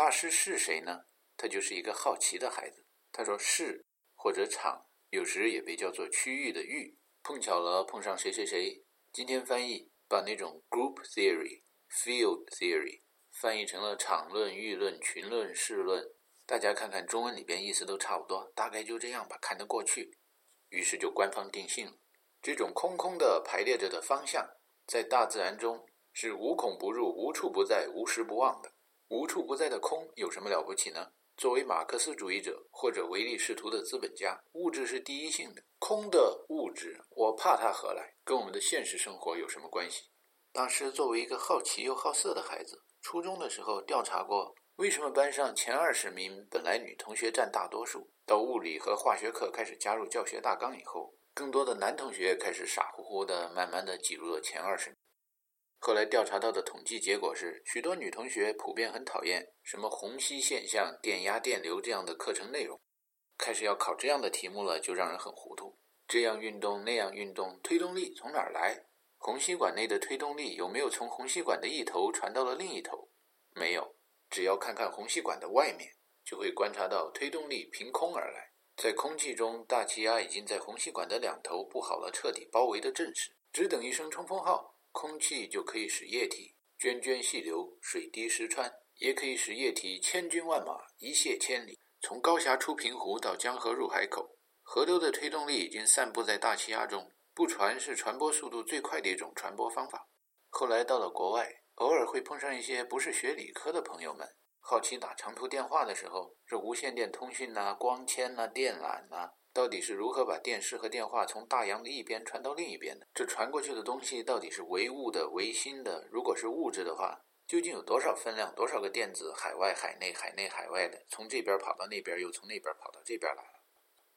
大师是谁呢？他就是一个好奇的孩子。他说：“市或者场，有时也被叫做区域的域。碰巧了，碰上谁谁谁。今天翻译把那种 group theory、field theory 翻译成了场论、域论、群论、事论。大家看看中文里边意思都差不多，大概就这样吧，看得过去。于是就官方定性了。这种空空的排列着的方向，在大自然中是无孔不入、无处不在、无时不忘的。无处不在的空有什么了不起呢？”作为马克思主义者或者唯利是图的资本家，物质是第一性的，空的物质，我怕它何来？跟我们的现实生活有什么关系？大师作为一个好奇又好色的孩子，初中的时候调查过，为什么班上前二十名本来女同学占大多数，到物理和化学课开始加入教学大纲以后，更多的男同学开始傻乎乎的、慢慢的挤入了前二十名。后来调查到的统计结果是，许多女同学普遍很讨厌什么虹吸现象、电压、电流这样的课程内容。开始要考这样的题目了，就让人很糊涂。这样运动，那样运动，推动力从哪儿来？虹吸管内的推动力有没有从虹吸管的一头传到了另一头？没有。只要看看虹吸管的外面，就会观察到推动力凭空而来。在空气中，大气压已经在虹吸管的两头布好了彻底包围的阵势，只等一声冲锋号。空气就可以使液体涓涓细流，水滴石穿，也可以使液体千军万马，一泻千里。从高峡出平湖到江河入海口，河流的推动力已经散布在大气压中，不传是传播速度最快的一种传播方法。后来到了国外，偶尔会碰上一些不是学理科的朋友们，好奇打长途电话的时候，这无线电通讯呐、光纤呐、电缆呐。到底是如何把电视和电话从大洋的一边传到另一边的？这传过去的东西到底是唯物的、唯心的？如果是物质的话，究竟有多少分量、多少个电子？海外、海内、海内、海外的，从这边跑到那边，又从那边跑到这边来了。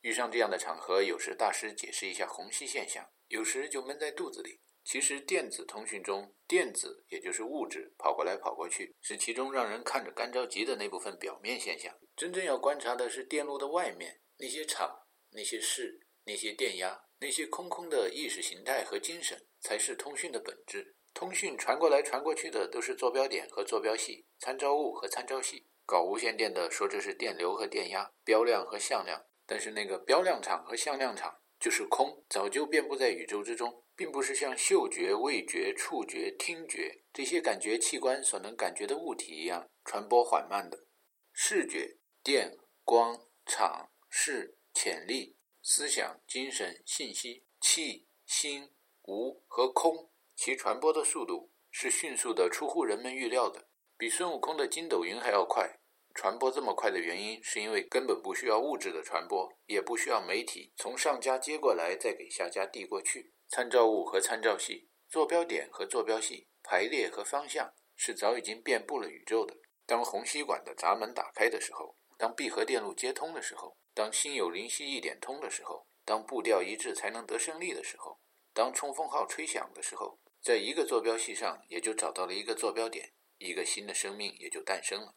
遇上这样的场合，有时大师解释一下虹吸现象，有时就闷在肚子里。其实电子通讯中，电子也就是物质跑过来跑过去，是其中让人看着干着急的那部分表面现象。真正要观察的是电路的外面那些场。那些事，那些电压，那些空空的意识形态和精神，才是通讯的本质。通讯传过来传过去的都是坐标点和坐标系、参照物和参照系。搞无线电的说这是电流和电压、标量和向量，但是那个标量场和向量场就是空，早就遍布在宇宙之中，并不是像嗅觉、味觉、触觉、听觉这些感觉器官所能感觉的物体一样传播缓慢的。视觉、电、光、场、视。潜力、思想、精神、信息、气、心、无和空，其传播的速度是迅速的，出乎人们预料的，比孙悟空的筋斗云还要快。传播这么快的原因，是因为根本不需要物质的传播，也不需要媒体从上家接过来再给下家递过去。参照物和参照系、坐标点和坐标系、排列和方向，是早已经遍布了宇宙的。当虹吸管的闸门打开的时候，当闭合电路接通的时候。当心有灵犀一点通的时候，当步调一致才能得胜利的时候，当冲锋号吹响的时候，在一个坐标系上也就找到了一个坐标点，一个新的生命也就诞生了。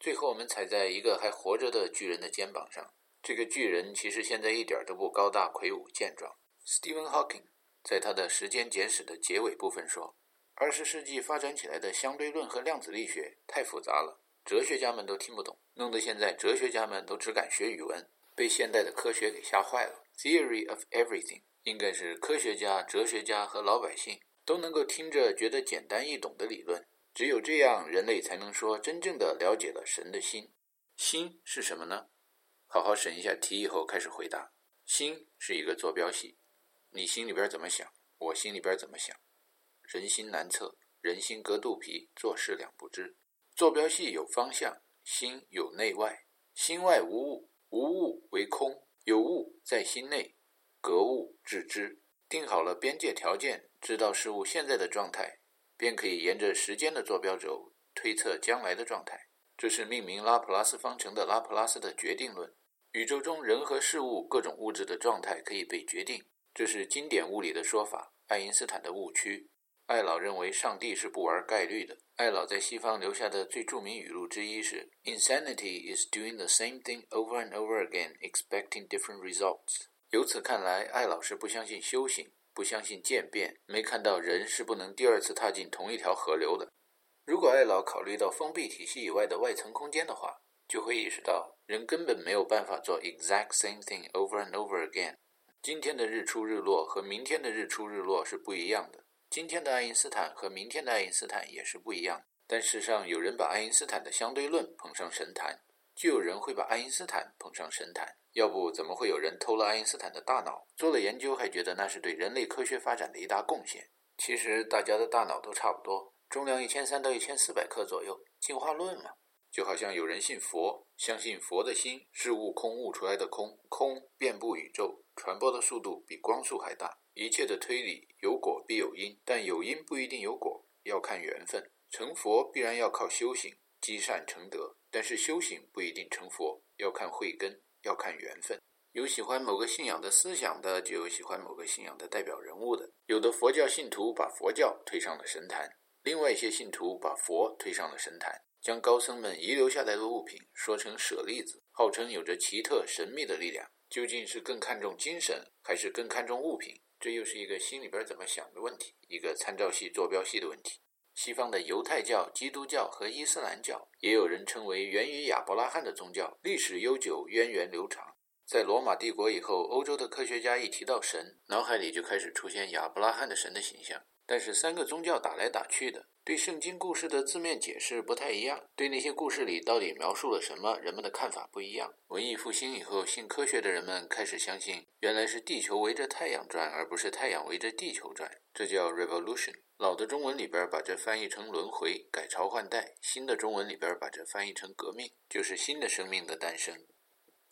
最后，我们踩在一个还活着的巨人的肩膀上。这个巨人其实现在一点都不高大魁梧健壮。Stephen Hawking 在他的《时间简史》的结尾部分说：“二十世纪发展起来的相对论和量子力学太复杂了。”哲学家们都听不懂，弄得现在哲学家们都只敢学语文，被现代的科学给吓坏了。Theory of everything 应该是科学家、哲学家和老百姓都能够听着觉得简单易懂的理论。只有这样，人类才能说真正的了解了神的心。心是什么呢？好好审一下题以后开始回答。心是一个坐标系，你心里边怎么想，我心里边怎么想。人心难测，人心隔肚皮，做事两不知。坐标系有方向，心有内外，心外无物，无物为空，有物在心内，格物致知。定好了边界条件，知道事物现在的状态，便可以沿着时间的坐标轴推测将来的状态。这是命名拉普拉斯方程的拉普拉斯的决定论。宇宙中人和事物各种物质的状态可以被决定，这是经典物理的说法。爱因斯坦的误区。艾老认为上帝是不玩概率的。艾老在西方留下的最著名语录之一是：“Insanity is doing the same thing over and over again, expecting different results。”由此看来，艾老是不相信修行，不相信渐变，没看到人是不能第二次踏进同一条河流的。如果爱老考虑到封闭体系以外的外层空间的话，就会意识到人根本没有办法做 exact same thing over and over again。今天的日出日落和明天的日出日落是不一样的，今天的爱因斯坦和明天的爱因斯坦也是不一样。但世上有人把爱因斯坦的相对论捧上神坛，就有人会把爱因斯坦捧上神坛。要不怎么会有人偷了爱因斯坦的大脑做了研究，还觉得那是对人类科学发展的一大贡献？其实大家的大脑都差不多，重量一千三到一千四百克左右。进化论嘛。就好像有人信佛，相信佛的心是悟空悟出来的空，空遍布宇宙，传播的速度比光速还大。一切的推理有果必有因，但有因不一定有果，要看缘分。成佛必然要靠修行，积善成德，但是修行不一定成佛，要看慧根，要看缘分。有喜欢某个信仰的思想的，就有喜欢某个信仰的代表人物的。有的佛教信徒把佛教推上了神坛，另外一些信徒把佛推上了神坛。将高僧们遗留下来的物品说成舍利子，号称有着奇特神秘的力量。究竟是更看重精神，还是更看重物品？这又是一个心里边怎么想的问题，一个参照系、坐标系的问题。西方的犹太教、基督教和伊斯兰教，也有人称为源于亚伯拉罕的宗教，历史悠久，源远流长。在罗马帝国以后，欧洲的科学家一提到神，脑海里就开始出现亚伯拉罕的神的形象。但是三个宗教打来打去的，对圣经故事的字面解释不太一样，对那些故事里到底描述了什么，人们的看法不一样。文艺复兴以后，信科学的人们开始相信，原来是地球围着太阳转，而不是太阳围着地球转，这叫 revolution。老的中文里边把这翻译成轮回、改朝换代，新的中文里边把这翻译成革命，就是新的生命的诞生。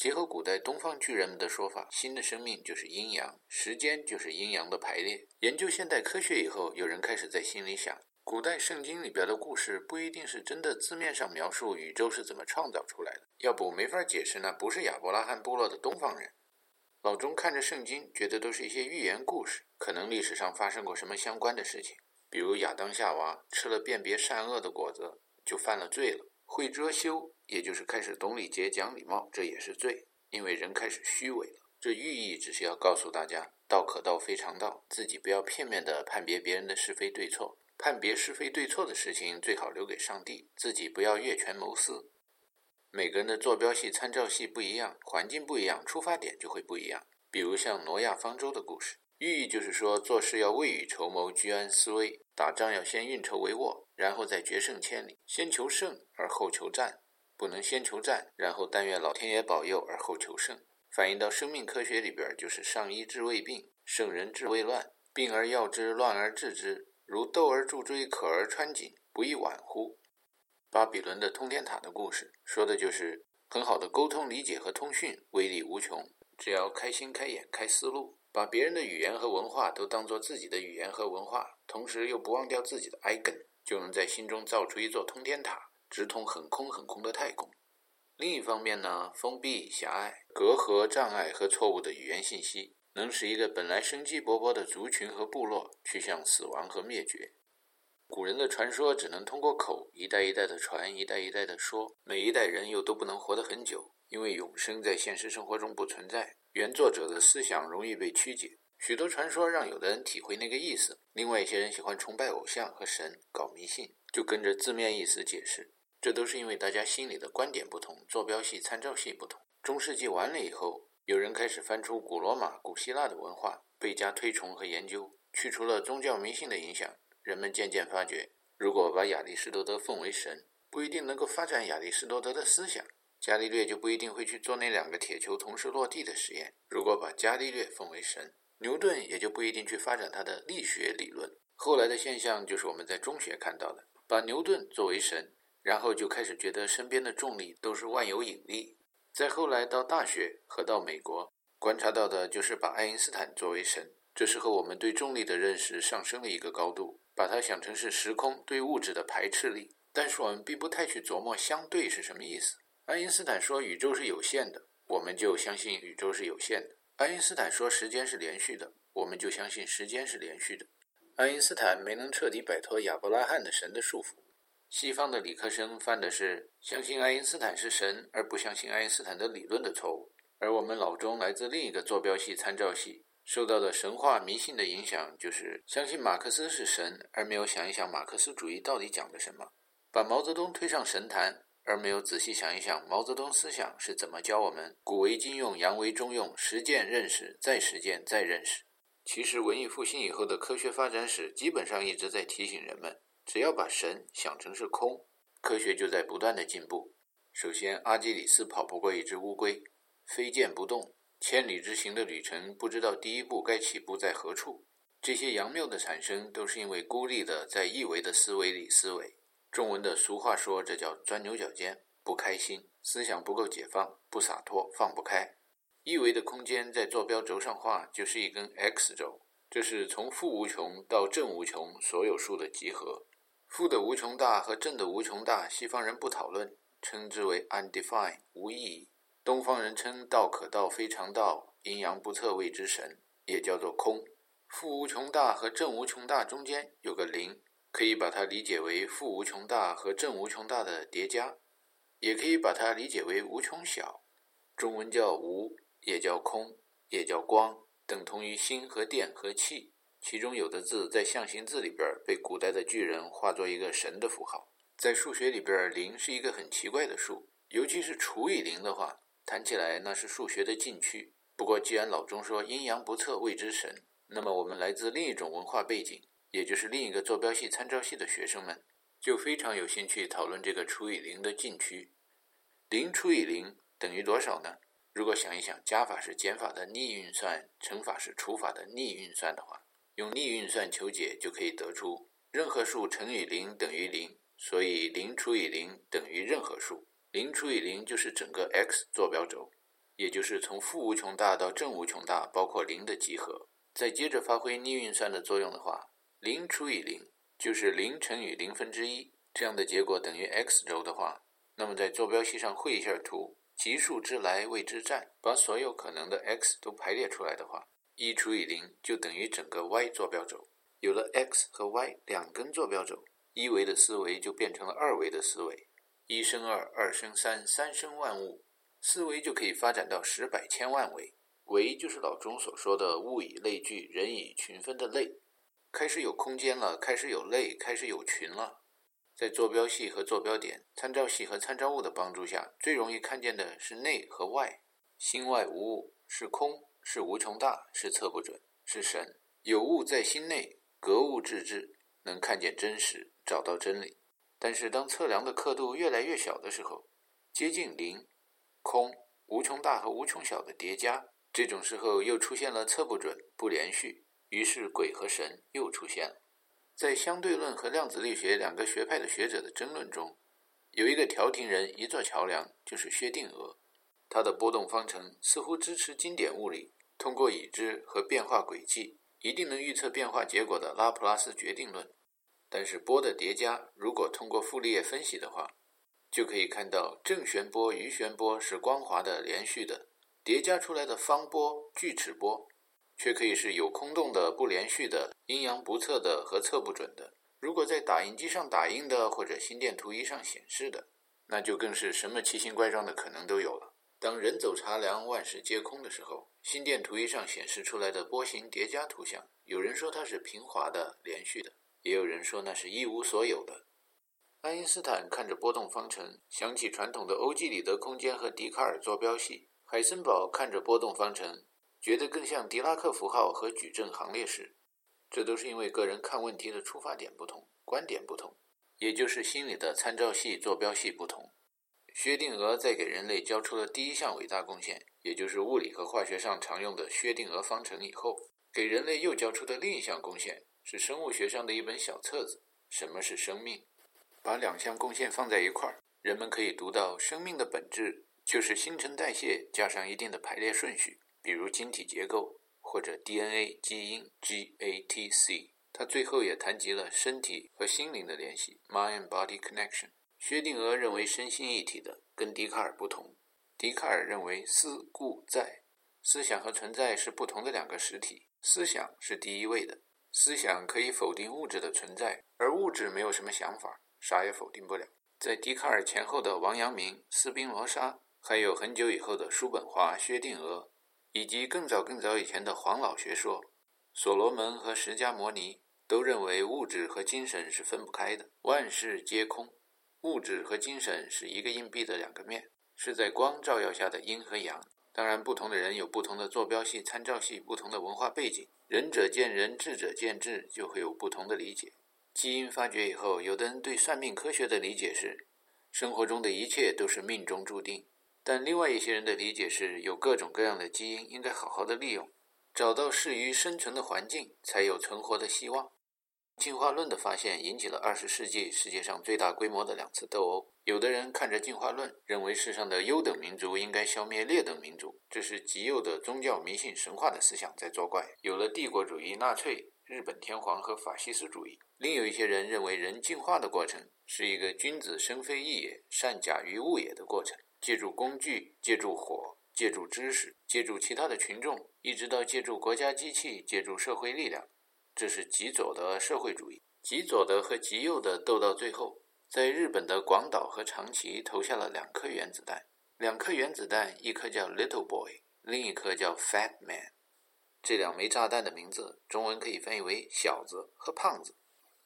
结合古代东方巨人们的说法，新的生命就是阴阳，时间就是阴阳的排列。研究现代科学以后，有人开始在心里想：古代圣经里边的故事不一定是真的，字面上描述宇宙是怎么创造出来的，要不没法解释呢？不是亚伯拉罕部落的东方人。老钟看着圣经，觉得都是一些寓言故事，可能历史上发生过什么相关的事情，比如亚当夏娃吃了辨别善恶的果子，就犯了罪了。会遮羞，也就是开始懂礼节、讲礼貌，这也是罪，因为人开始虚伪了。这寓意只是要告诉大家，道可道非常道，自己不要片面的判别别人的是非对错，判别是非对错的事情最好留给上帝，自己不要越权谋私。每个人的坐标系、参照系不一样，环境不一样，出发点就会不一样。比如像挪亚方舟的故事。寓意就是说，做事要未雨绸缪，居安思危；打仗要先运筹帷幄，然后再决胜千里。先求胜而后求战，不能先求战，然后但愿老天爷保佑而后求胜。反映到生命科学里边，就是上医治未病，圣人治未乱。病而药之，乱而治之，如斗而助锥，渴而穿锦，不亦晚乎？巴比伦的通天塔的故事，说的就是很好的沟通、理解和通讯，威力无穷。只要开心、开眼、开思路。把别人的语言和文化都当做自己的语言和文化，同时又不忘掉自己的爱根，就能在心中造出一座通天塔，直通很空很空的太空。另一方面呢，封闭、狭隘、隔阂、障碍和错误的语言信息，能使一个本来生机勃勃的族群和部落趋向死亡和灭绝。古人的传说只能通过口一代一代的传，一代一代的说，每一代人又都不能活得很久，因为永生在现实生活中不存在。原作者的思想容易被曲解，许多传说让有的人体会那个意思，另外一些人喜欢崇拜偶像和神，搞迷信，就跟着字面意思解释。这都是因为大家心里的观点不同，坐标系、参照系不同。中世纪完了以后，有人开始翻出古罗马、古希腊的文化，倍加推崇和研究，去除了宗教迷信的影响，人们渐渐发觉，如果把亚里士多德奉为神，不一定能够发展亚里士多德的思想。伽利略就不一定会去做那两个铁球同时落地的实验。如果把伽利略奉为神，牛顿也就不一定去发展他的力学理论。后来的现象就是我们在中学看到的，把牛顿作为神，然后就开始觉得身边的重力都是万有引力。再后来到大学和到美国，观察到的就是把爱因斯坦作为神。这时候我们对重力的认识上升了一个高度，把它想成是时空对物质的排斥力。但是我们并不太去琢磨相对是什么意思。爱因斯坦说宇宙是有限的，我们就相信宇宙是有限的。爱因斯坦说时间是连续的，我们就相信时间是连续的。爱因斯坦没能彻底摆脱亚伯拉罕的神的束缚。西方的理科生犯的是相信爱因斯坦是神而不相信爱因斯坦的理论的错误。而我们老中来自另一个坐标系参照系，受到的神话迷信的影响，就是相信马克思是神，而没有想一想马克思主义到底讲的什么。把毛泽东推上神坛，而没有仔细想一想毛泽东思想是怎么教我们古为今用，洋为中用，实践认识，再实践再认识。其实文艺复兴以后的科学发展史基本上一直在提醒人们，只要把神想成是空，科学就在不断的进步。首先，阿基里斯跑不过一只乌龟，飞剑不动，千里之行的旅程不知道第一步该起步在何处。这些阳谬的产生，都是因为孤立的在一维的思维里思维。中文的俗话说，这叫钻牛角尖，不开心，思想不够解放，不洒脱，放不开。一维的空间在坐标轴上画，就是一根 x 轴，这是从负无穷到正无穷所有数的集合。负的无穷大和正的无穷大，西方人不讨论，称之为 undefined 无意义。东方人称道可道非常道，阴阳不测谓之神，也叫做空。负无穷大和正无穷大中间有个零，可以把它理解为负无穷大和正无穷大的叠加，也可以把它理解为无穷小。中文叫无，也叫空，也叫光，等同于心和电和气。其中有的字在象形字里边被古代的巨人化作一个神的符号。在数学里边，零是一个很奇怪的数，尤其是除以零的话，谈起来那是数学的禁区。不过既然老钟说阴阳不测谓之神。那么，我们来自另一种文化背景，也就是另一个坐标系参照系的学生们，就非常有兴趣讨论这个除以零的禁区。零除以零等于多少呢？如果想一想，加法是减法的逆运算，乘法是除法的逆运算的话，用逆运算求解就可以得出，任何数乘以零等于零，所以零除以零等于任何数。零除以零就是整个 x 坐标轴，也就是从负无穷大到正无穷大，包括零的集合。再接着发挥逆运算的作用的话，零除以零就是零乘以零分之一，这样的结果等于 x 轴的话，那么在坐标系上绘一下图，奇数之来谓之占，把所有可能的 x 都排列出来的话，一除以零就等于整个 y 坐标轴。有了 x 和 y 两根坐标轴，一维的思维就变成了二维的思维，一生二，二生三，三生万物，思维就可以发展到十百千万维。维就是老钟所说的物以类聚，人以群分的类，开始有空间了，开始有类，开始有群了。在坐标系和坐标点、参照系和参照物的帮助下，最容易看见的是内和外。心外无物，是空，是无穷大，是测不准，是神。有物在心内，格物致知，能看见真实，找到真理。但是当测量的刻度越来越小的时候，接近零，空，无穷大和无穷小的叠加。这种时候又出现了测不准、不连续，于是鬼和神又出现了。在相对论和量子力学两个学派的学者的争论中，有一个调停人，一座桥梁，就是薛定谔。它的波动方程似乎支持经典物理通过已知和变化轨迹一定能预测变化结果的拉普拉斯决定论。但是波的叠加，如果通过傅立叶分析的话，就可以看到正弦波余弦波是光滑的、连续的。叠加出来的方波、锯齿波，却可以是有空洞的、不连续的、阴阳不测的和测不准的。如果在打印机上打印的，或者心电图仪上显示的，那就更是什么奇形怪状的可能都有了。当人走茶凉，万事皆空的时候，心电图仪上显示出来的波形叠加图像，有人说它是平滑的、连续的，也有人说那是一无所有的。爱因斯坦看着波动方程，想起传统的欧几里得空间和笛卡尔坐标系。海森堡看着波动方程，觉得更像狄拉克符号和矩阵行列式。这都是因为个人看问题的出发点不同，观点不同，也就是心理的参照系、坐标系不同。薛定谔在给人类交出了第一项伟大贡献，也就是物理和化学上常用的薛定谔方程以后，给人类又交出的另一项贡献是生物学上的一本小册子《什么是生命》。把两项贡献放在一块儿，人们可以读到生命的本质。就是新陈代谢加上一定的排列顺序，比如晶体结构或者 DNA 基因 GATC。他最后也谈及了身体和心灵的联系 （mind-body connection）。薛定谔认为身心一体的，跟笛卡尔不同。笛卡尔认为思故在，思想和存在是不同的两个实体，思想是第一位的。思想可以否定物质的存在，而物质没有什么想法，啥也否定不了。在笛卡尔前后的王阳明、斯宾罗莎。还有很久以后的叔本华、薛定谔，以及更早更早以前的黄老学说，所罗门和释迦摩尼都认为物质和精神是分不开的，万事皆空。物质和精神是一个硬币的两个面，是在光照耀下的阴和阳。当然，不同的人有不同的坐标系、参照系，不同的文化背景，仁者见仁，智者见智，就会有不同的理解。基因发掘以后，有的人对算命科学的理解是，生活中的一切都是命中注定；但另外一些人的理解是，有各种各样的基因，应该好好的利用，找到适于生存的环境，才有存活的希望。进化论的发现引起了二十世纪世界上最大规模的两次斗殴。有的人看着进化论，认为世上的优等民族应该消灭劣等民族，这是极右的宗教迷信神话的思想在作怪。有了帝国主义、纳粹、日本天皇和法西斯主义。另有一些人认为，人进化的过程是一个君子生非异也，善假于物也的过程，借助工具，借助火，借助知识，借助其他的群众，一直到借助国家机器，借助社会力量。这是极左的社会主义，极左的和极右的斗到最后，在日本的广岛和长崎投下了两颗原子弹。两颗原子弹，一颗叫 Little Boy，另一颗叫 Fat Man。这两枚炸弹的名字，中文可以翻译为“小子”和“胖子”。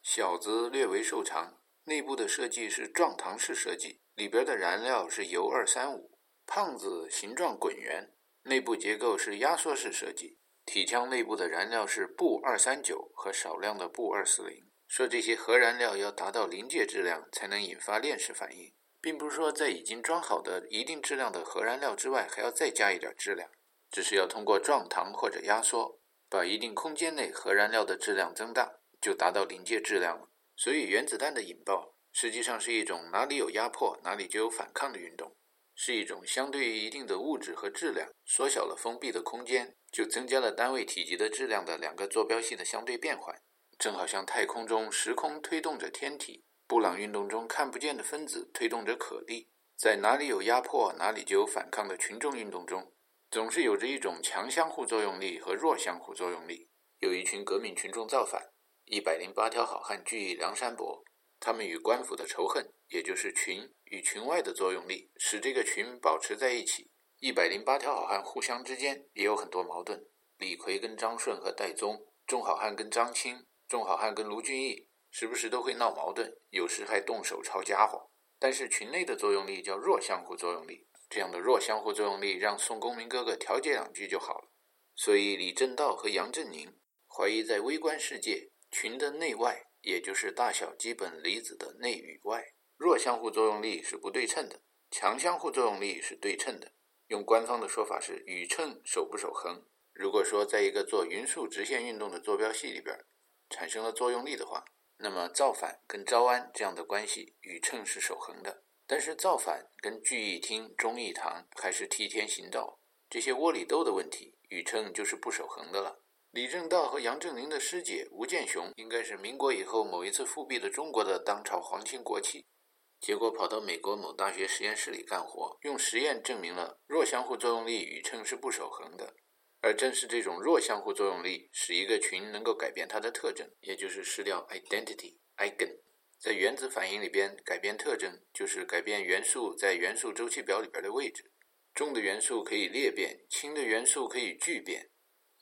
小子略为瘦长，内部的设计是撞膛式设计，里边的燃料是铀二三五。胖子形状滚圆，内部结构是压缩式设计。体腔内部的燃料是钚二三九和少量的钚二四零。说这些核燃料要达到临界质量才能引发链式反应，并不是说在已经装好的一定质量的核燃料之外还要再加一点质量，只是要通过撞膛或者压缩，把一定空间内核燃料的质量增大，就达到临界质量了。所以原子弹的引爆实际上是一种哪里有压迫哪里就有反抗的运动，是一种相对于一定的物质和质量缩小了封闭的空间。就增加了单位体积的质量的两个坐标系的相对变换，正好像太空中时空推动着天体，布朗运动中看不见的分子推动着可粒，在哪里有压迫，哪里就有反抗的群众运动中，总是有着一种强相互作用力和弱相互作用力。有一群革命群众造反，一百零八条好汉聚义梁山伯，他们与官府的仇恨，也就是群与群外的作用力，使这个群保持在一起。一百零八条好汉互相之间也有很多矛盾，李逵跟张顺和戴宗，众好汉跟张青，众好汉跟卢俊义，时不时都会闹矛盾，有时还动手抄家伙。但是群内的作用力叫弱相互作用力，这样的弱相互作用力让宋公明哥哥调解两句就好了。所以李政道和杨振宁怀疑，在微观世界，群的内外，也就是大小基本离子的内与外，弱相互作用力是不对称的，强相互作用力是对称的。用官方的说法是宇称守不守恒。如果说在一个做匀速直线运动的坐标系里边产生了作用力的话，那么造反跟招安这样的关系宇称是守恒的。但是造反跟聚义厅、忠义堂还是替天行道这些窝里斗的问题，宇称就是不守恒的了。李政道和杨振宁的师姐吴建雄应该是民国以后某一次复辟的中国的当朝皇亲国戚。结果跑到美国某大学实验室里干活，用实验证明了弱相互作用力宇称是不守恒的。而正是这种弱相互作用力，使一个群能够改变它的特征，也就是失掉 identity eigen。在原子反应里边，改变特征就是改变元素在元素周期表里边的位置。重的元素可以裂变，轻的元素可以聚变。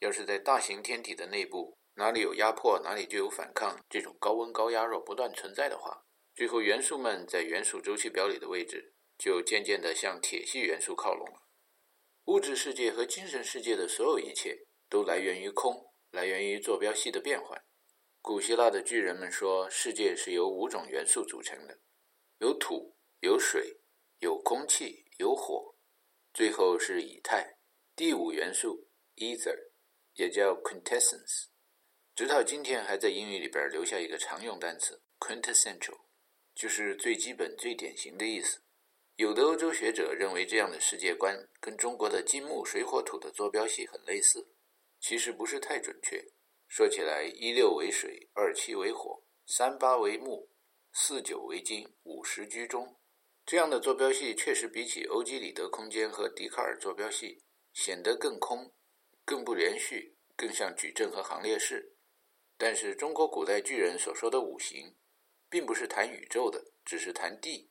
要是在大型天体的内部，哪里有压迫，哪里就有反抗。这种高温高压若不断存在的话，最后，元素们在元素周期表里的位置就渐渐地向铁系元素靠拢了。物质世界和精神世界的所有一切都来源于空，来源于坐标系的变换。古希腊的巨人们说，世界是由五种元素组成的：有土、有水、有空气、有火，最后是以太。第五元素 ether 也叫 quintessence，直到今天还在英语里边留下一个常用单词 quintessential。就是最基本、最典型的意思。有的欧洲学者认为，这样的世界观跟中国的金木水火土的坐标系很类似，其实不是太准确。说起来，一六为水，二七为火，三八为木，四九为金，五十居中。这样的坐标系确实比起欧几里得空间和笛卡尔坐标系显得更空、更不连续、更像矩阵和行列式。但是，中国古代巨人所说的五行。并不是谈宇宙的，只是谈地。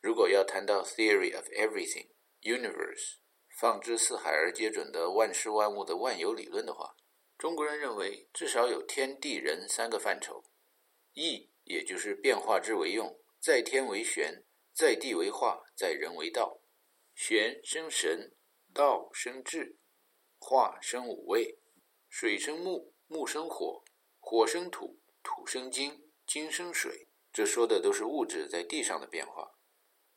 如果要谈到 theory of everything universe，放之四海而皆准的万事万物的万有理论的话，中国人认为至少有天地人三个范畴。义也就是变化之为用，在天为玄，在地为化，在人为道。玄生神，道生智，化生五味，水生木，木生火，火生土，土生金，金生水。这说的都是物质在地上的变化，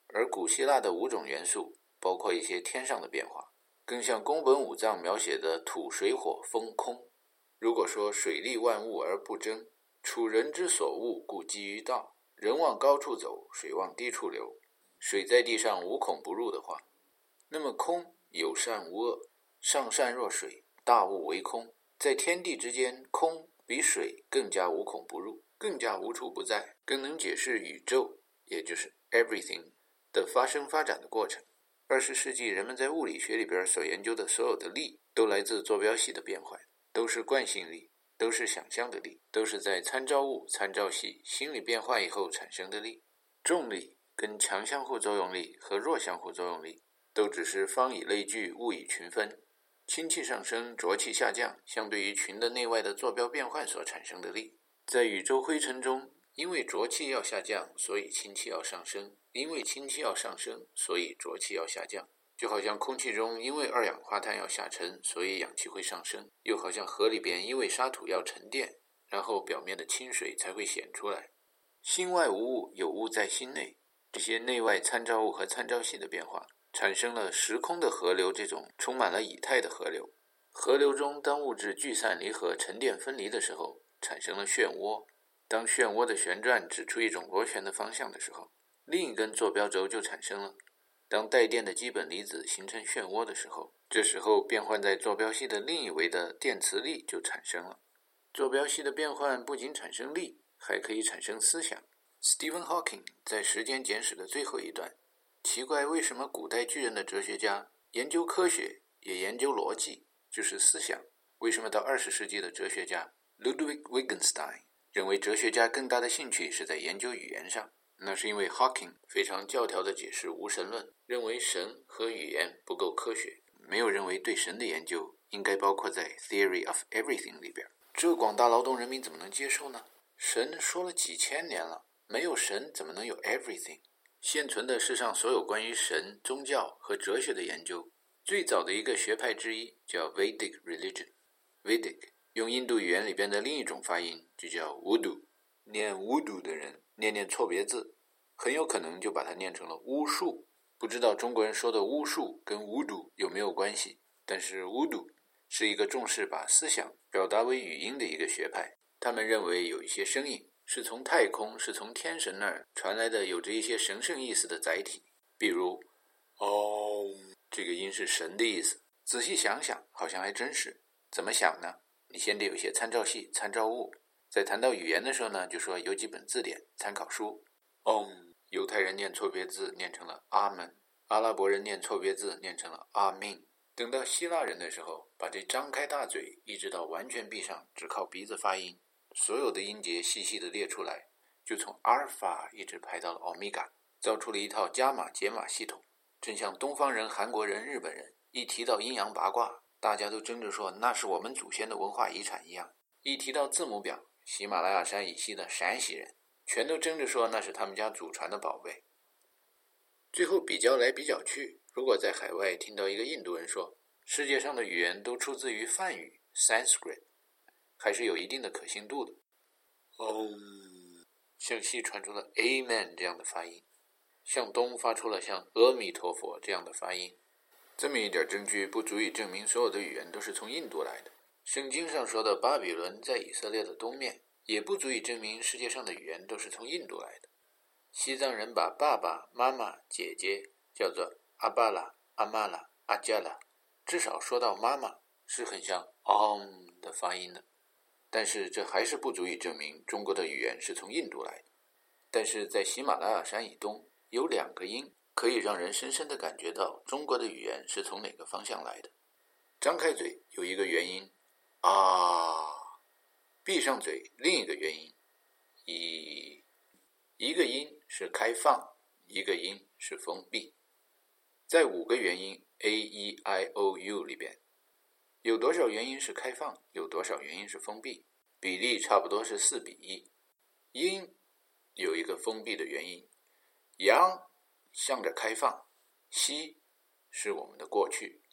而古希腊的五种元素包括一些天上的变化，更像宫本武藏描写的土、水、火、风、空。如果说水利万物而不争，处人之所恶，故几于道。人往高处走，水往低处流，水在地上无孔不入的话，那么空有善无恶，上善若水，大物为空，在天地之间，空比水更加无孔不入，更加无处不在，更能解释宇宙，也就是 everything 的发生发展的过程。二十世纪人们在物理学里边所研究的所有的力，都来自坐标系的变换。都是惯性力，都是想象的力，都是在参照物、参照系心理变化以后产生的力。重力跟强相互作用力和弱相互作用力，都只是方以类聚，物以群分，氢气上升，浊气下降，相对于群的内外的坐标变换所产生的力。在宇宙灰尘中，因为浊气要下降，所以氢气要上升；因为氢气要上升，所以浊气要下降。就好像空气中因为二氧化碳要下沉，所以氧气会上升；又好像河里边因为沙土要沉淀，然后表面的清水才会显出来。心外无物，有物在心内。这些内外参照物和参照系的变化，产生了时空的河流，这种充满了以太的河流。河流中，当物质聚散离合、沉淀分离的时候，产生了漩涡。当漩涡的旋转指出一种螺旋的方向的时候，另一根坐标轴就产生了。当带电的基本离子形成漩涡的时候，这时候变换在坐标系的另一维的电磁力就产生了。坐标系的变换不仅产生力，还可以产生思想。Stephen Hawking 在《时间简史》的最后一段，奇怪为什么古代巨人的哲学家研究科学也研究逻辑，就是思想。为什么到二十世纪的哲学家 Ludwig Wittgenstein 认为哲学家更大的兴趣是在研究语言上？那是因为 Hawking 非常教条地解释无神论，认为神和语言不够科学，没有认为对神的研究应该包括在 Theory of Everything 里边。这广大劳动人民怎么能接受呢？神说了几千年了，没有神怎么能有 Everything？现存的世上所有关于神、宗教和哲学的研究，最早的一个学派之一叫 Vedic Religion。Vedic 用印度语言里边的另一种发音就叫 Voodoo，念 Voodoo 的人。念念错别字，很有可能就把它念成了巫术。不知道中国人说的巫术跟巫毒有没有关系？但是巫毒是一个重视把思想表达为语音的一个学派。他们认为有一些声音是从太空、是从天神那儿传来的，有着一些神圣意思的载体。比如，哦，这个音是神的意思。仔细想想，好像还真是。怎么想呢？你先得有些参照系、参照物。在谈到语言的时候呢，就说有几本字典、参考书。嗯犹太人念错别字念成了阿门，阿拉伯人念错别字念成了阿命。等到希腊人的时候，把这张开大嘴一直到完全闭上，只靠鼻子发音，所有的音节细细的列出来，就从阿尔法一直排到了欧米伽，造出了一套加码解码系统。正像东方人、韩国人、日本人一提到阴阳八卦，大家都争着说那是我们祖先的文化遗产一样。一提到字母表。喜马拉雅山以西的陕西人，全都争着说那是他们家祖传的宝贝。最后比较来比较去，如果在海外听到一个印度人说世界上的语言都出自于梵语 （Sanskrit），还是有一定的可信度的。哦，向西传出了 Amen 这样的发音，向东发出了像阿弥陀佛这样的发音。这么一点证据不足以证明所有的语言都是从印度来的。圣经上说的巴比伦在以色列的东面，也不足以证明世界上的语言都是从印度来的。西藏人把爸爸妈妈、姐姐叫做阿巴拉、阿玛拉、阿加拉，至少说到妈妈是很像 om 的发音的。但是这还是不足以证明中国的语言是从印度来的。但是在喜马拉雅山以东，有两个音可以让人深深地感觉到中国的语言是从哪个方向来的。张开嘴有一个元音。啊，闭上嘴，另一个原因，一一个音是开放，一个音是封闭。在五个元音 a e i o u 里边，有多少元音是开放，有多少元音是封闭？比例差不多是四比一。音有一个封闭的元音阳向着开放，西是我们的过去，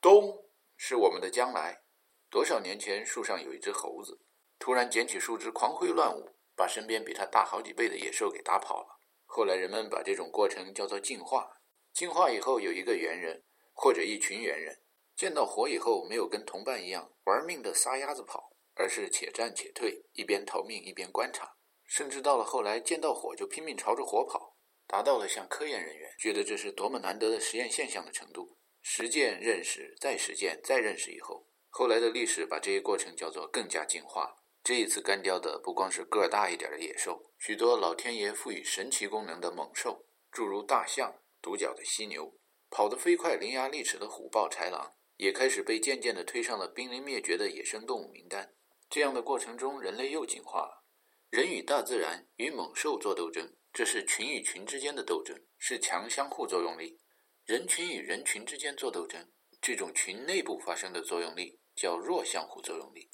东是我们的将来。多少年前，树上有一只猴子，突然捡起树枝，狂挥乱舞，把身边比它大好几倍的野兽给打跑了。后来人们把这种过程叫做进化。进化以后，有一个猿人或者一群猿人，见到火以后，没有跟同伴一样玩命的撒丫子跑，而是且战且退，一边逃命一边观察。甚至到了后来，见到火就拼命朝着火跑，达到了像科研人员觉得这是多么难得的实验现象的程度。实践、认识、再实践、再认识以后，后来的历史把这一过程叫做更加进化。这一次干掉的不光是个儿大一点的野兽，许多老天爷赋予神奇功能的猛兽，诸如大象、独角的犀牛、跑得飞快、伶牙俐齿的虎豹豺狼，也开始被渐渐地推上了濒临灭绝的野生动物名单。这样的过程中，人类又进化了。人与大自然与猛兽做斗争，这是群与群之间的斗争，是强相互作用力；人群与人群之间做斗争，这种群内部发生的作用力叫弱相互作用力。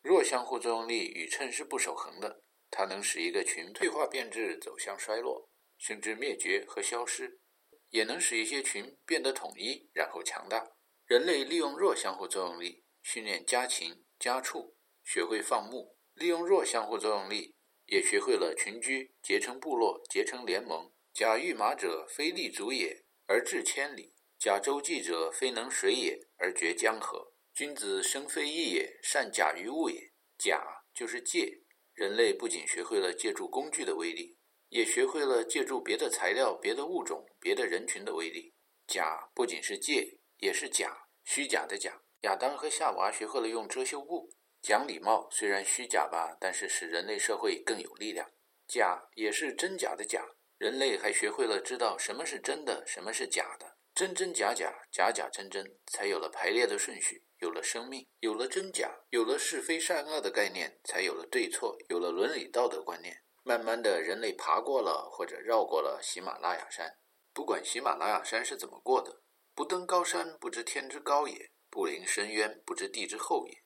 弱相互作用力宇称是不守恒的，它能使一个群退化变质，走向衰落，甚至灭绝和消失；也能使一些群变得统一，然后强大。人类利用弱相互作用力训练家禽、家畜，学会放牧。利用弱相互作用力，也学会了群居，结成部落，结成联盟。甲御马者，非立足也，而治千里；甲周济者，非能水也，而绝江河。君子生非异也，善假于物也。假就是借。人类不仅学会了借助工具的威力，也学会了借助别的材料、别的物种、别的人群的威力。假不仅是借，也是假，虚假的假。亚当和夏娃学会了用遮羞布。讲礼貌虽然虚假吧，但是使人类社会更有力量。假也是真假的假，人类还学会了知道什么是真的，什么是假的，真真假假，假假真真，才有了排列的顺序，有了生命，有了真假，有了是非善恶的概念，才有了对错，有了伦理道德观念。慢慢的人类爬过了或者绕过了喜马拉雅山。不管喜马拉雅山是怎么过的，不登高山不知天之高也，不临深渊不知地之厚也。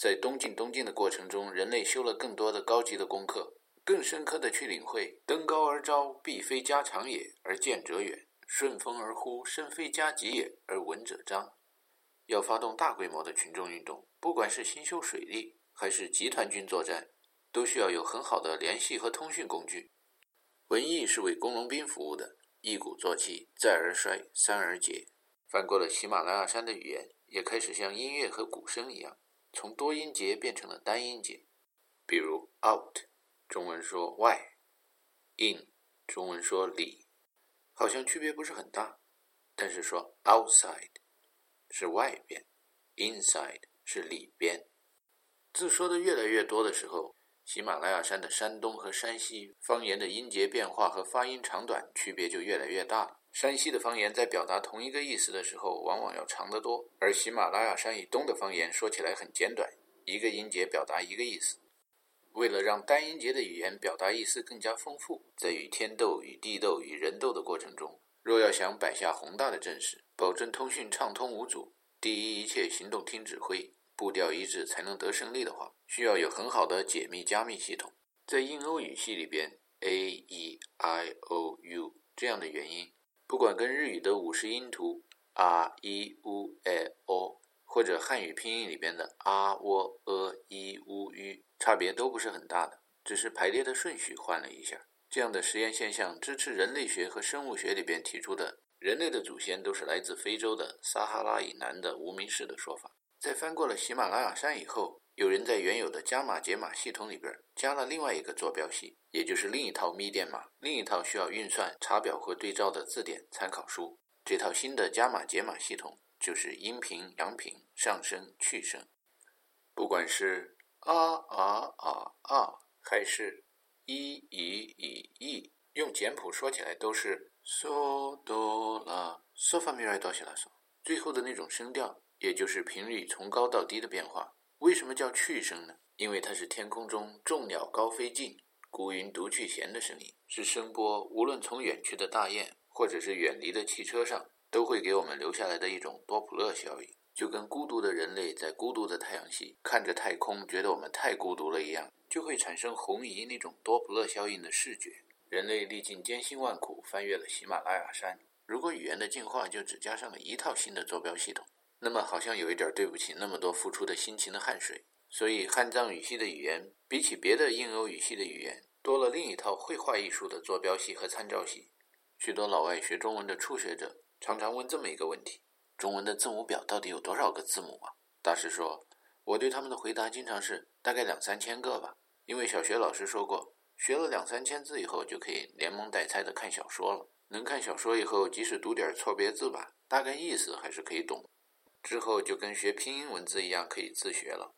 在东进东进的过程中，人类修了更多的高级的功课，更深刻的去领会：登高而招，必非家长也，而见者远；顺风而呼，身非家己也，而闻者彰。要发动大规模的群众运动，不管是新修水利，还是集团军作战，都需要有很好的联系和通讯工具。文艺是为工农兵服务的，一鼓作气，再而衰，三而竭。翻过了喜马拉雅山的语言，也开始像音乐和鼓声一样。从多音节变成了单音节，比如 out，中文说外；in，中文说里，好像区别不是很大。但是说 outside 是外边，inside 是里边。字说的越来越多的时候，喜马拉雅山的山东和山西方言的音节变化和发音长短区别就越来越大了。山西的方言在表达同一个意思的时候，往往要长得多；而喜马拉雅山以东的方言说起来很简短，一个音节表达一个意思。为了让单音节的语言表达意思更加丰富，在与天斗、与地斗、与人斗的过程中，若要想摆下宏大的阵势，保证通讯畅通无阻，第一一切行动听指挥，步调一致才能得胜利的话，需要有很好的解密加密系统。在印欧语系里边，a e i o u 这样的元音。不管跟日语的五十音图 r i u e o，或者汉语拼音里边的 a w e i u u，差别都不是很大的，只是排列的顺序换了一下。这样的实验现象支持人类学和生物学里边提出的人类的祖先都是来自非洲的撒哈拉以南的无名氏的说法。在翻过了喜马拉雅山以后。有人在原有的加码解码系统里边加了另外一个坐标系，也就是另一套密电码，另一套需要运算、查表和对照的字典参考书。这套新的加码解码系统就是阴频、阳频、上升、去声。不管是啊啊啊啊，还是一一一一，用简谱说起来都是嗦哆啦嗦发咪来哆西拉嗦，最后的那种声调，也就是频率从高到低的变化。为什么叫去声呢？因为它是天空中众鸟高飞尽，孤云独去闲的声音，是声波。无论从远去的大雁，或者是远离的汽车上，都会给我们留下来的一种多普勒效应。就跟孤独的人类在孤独的太阳系看着太空，觉得我们太孤独了一样，就会产生红移那种多普勒效应的视觉。人类历尽艰辛万苦，翻越了喜马拉雅山。如果语言的进化就只加上了一套新的坐标系统，那么好像有一点对不起那么多付出的辛勤的汗水。所以，汉藏语系的语言比起别的印欧语系的语言，多了另一套绘画艺术的坐标系和参照系。许多老外学中文的初学者常常问这么一个问题：中文的字母表到底有多少个字母啊？大师说，我对他们的回答经常是大概两三千个吧。因为小学老师说过，学了两三千字以后就可以连蒙带猜的看小说了。能看小说以后，即使读点错别字吧，大概意思还是可以懂。之后就跟学拼音文字一样，可以自学了。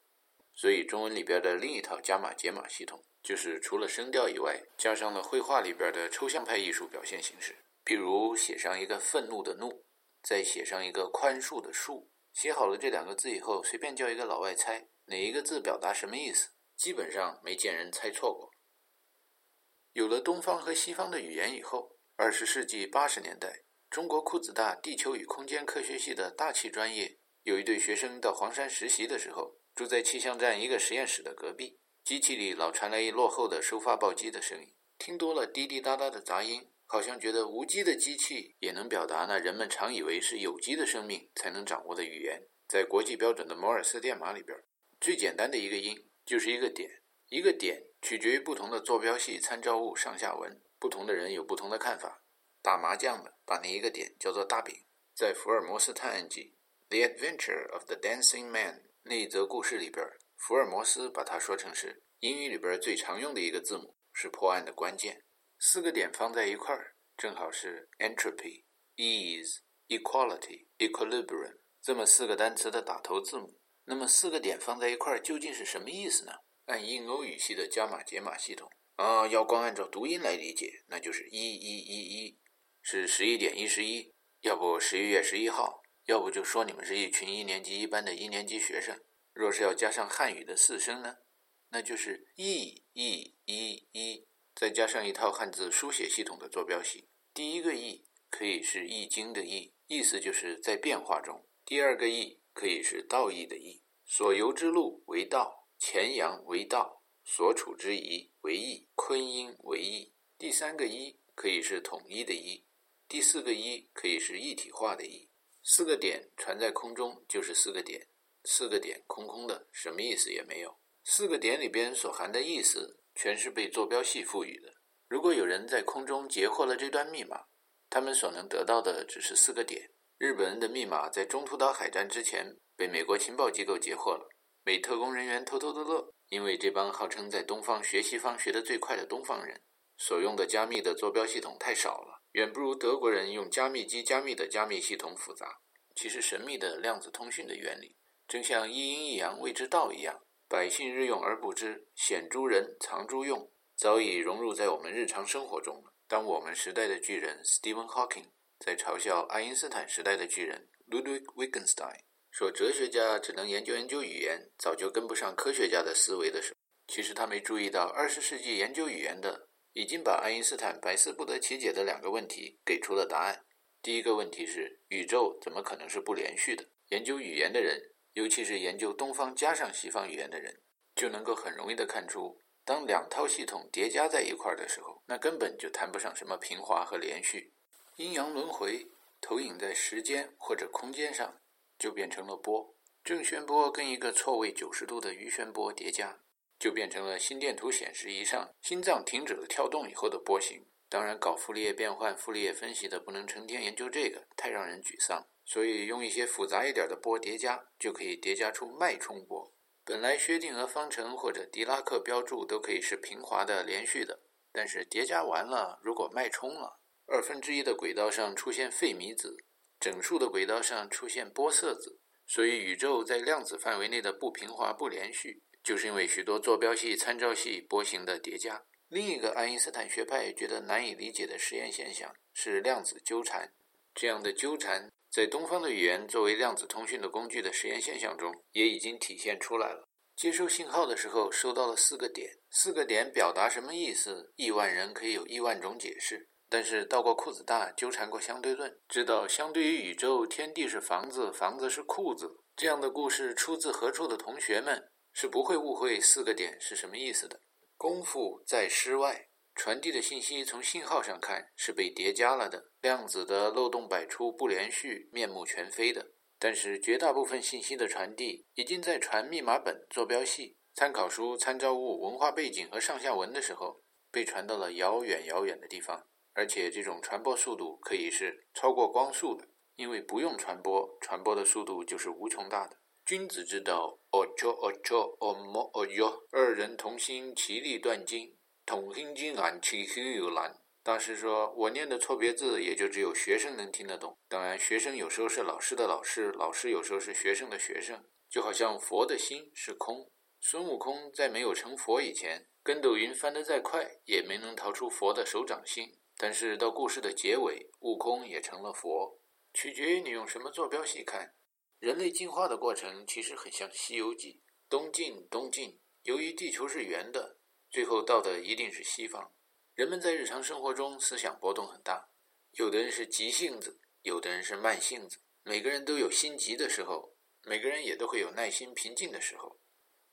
所以，中文里边的另一套加码解码系统，就是除了声调以外，加上了绘画里边的抽象派艺术表现形式。比如写上一个愤怒的怒，再写上一个宽恕的恕。写好了这两个字以后，随便叫一个老外猜哪一个字表达什么意思，基本上没见人猜错过。有了东方和西方的语言以后，二十世纪八十年代，中国库子大地球与空间科学系的大气专业有一对学生到黄山实习的时候。住在气象站一个实验室的隔壁，机器里老传来一落后的收发报机的声音，听多了滴滴答答的杂音，好像觉得无机的机器也能表达那人们常以为是有机的生命才能掌握的语言。在国际标准的摩尔斯电码里边，最简单的一个音就是一个点，一个点取决于不同的坐标系参照物上下文，不同的人有不同的看法。打麻将的把那一个点叫做大饼。在福尔摩斯探案记《The Adventure of the Dancing Man》。那一则故事里边，福尔摩斯把它说成是英语里边最常用的一个字母，是破案的关键。四个点放在一块儿，正好是 entropy、ease、equality、equilibrium 这么四个单词的打头字母。那么四个点放在一块儿究竟是什么意思呢？按印欧语系的加码解码系统啊，要光按照读音来理解，那就是一一一一，是十一点一十一，要不十一月十一号。要不就说你们是一群一年级一班的一年级学生。若是要加上汉语的四声呢，那就是一一一一，再加上一套汉字书写系统的坐标系。第一个易可以是易经的易，意思就是在变化中；第二个易可以是道义的义，所游之路为道，前阳为道，所处之宜为义，坤阴为义。第三个一可以是统一的一，第四个一可以是一体化的一。四个点传在空中就是四个点，四个点空空的，什么意思也没有。四个点里边所含的意思，全是被坐标系赋予的。如果有人在空中截获了这段密码，他们所能得到的只是四个点。日本人的密码在中途岛海战之前被美国情报机构截获了，美特工人员偷偷的乐，因为这帮号称在东方学西方学得最快的东方人，所用的加密的坐标系统太少了。远不如德国人用加密机加密的加密系统复杂。其实神秘的量子通讯的原理，正像一阴一阳谓之道一样，百姓日用而不知，显诸人藏诸用，早已融入在我们日常生活中了。当我们时代的巨人 Stephen Hawking 在嘲笑爱因斯坦时代的巨人 Ludwig Wittgenstein 说哲学家只能研究研究语言，早就跟不上科学家的思维的时候，其实他没注意到，二十世纪研究语言的。已经把爱因斯坦百思不得其解的两个问题给出了答案。第一个问题是宇宙怎么可能是不连续的？研究语言的人，尤其是研究东方加上西方语言的人，就能够很容易的看出，当两套系统叠加在一块儿的时候，那根本就谈不上什么平滑和连续。阴阳轮回投影在时间或者空间上，就变成了波。正弦波跟一个错位九十度的余弦波叠加。就变成了心电图显示仪上心脏停止了跳动以后的波形。当然，搞傅立叶变换、傅立叶分析的不能成天研究这个，太让人沮丧。所以用一些复杂一点的波叠加，就可以叠加出脉冲波。本来薛定谔方程或者狄拉克标注都可以是平滑的、连续的，但是叠加完了，如果脉冲了，二分之一的轨道上出现费米子，整数的轨道上出现玻色子，所以宇宙在量子范围内的不平滑、不连续。就是因为许多坐标系、参照系波形的叠加。另一个爱因斯坦学派觉得难以理解的实验现象是量子纠缠。这样的纠缠在东方的语言作为量子通讯的工具的实验现象中也已经体现出来了。接收信号的时候收到了四个点，四个点表达什么意思？亿万人可以有亿万种解释。但是到过裤子大，纠缠过相对论，知道相对于宇宙，天地是房子，房子是裤子。这样的故事出自何处的同学们？是不会误会四个点是什么意思的。功夫在诗外，传递的信息从信号上看是被叠加了的，量子的漏洞百出、不连续、面目全非的。但是绝大部分信息的传递已经在传密码本、坐标系、参考书、参照物、文化背景和上下文的时候，被传到了遥远遥远的地方，而且这种传播速度可以是超过光速的，因为不用传播，传播的速度就是无穷大的。君子之道，恶教恶教恶莫恶教，二人同心，其利断金。同心金安，其心有难。大师说：“我念的错别字，也就只有学生能听得懂。当然，学生有时候是老师的老师，老师有时候是学生的学生。就好像佛的心是空。孙悟空在没有成佛以前，跟斗云翻得再快，也没能逃出佛的手掌心。但是到故事的结尾，悟空也成了佛，取决于你用什么坐标系看。人类进化的过程其实很像《西游记》，东进东进。由于地球是圆的。”最后到的一定是西方。人们在日常生活中思想波动很大，有的人是急性子，有的人是慢性子。每个人都有心急的时候，每个人也都会有耐心平静的时候。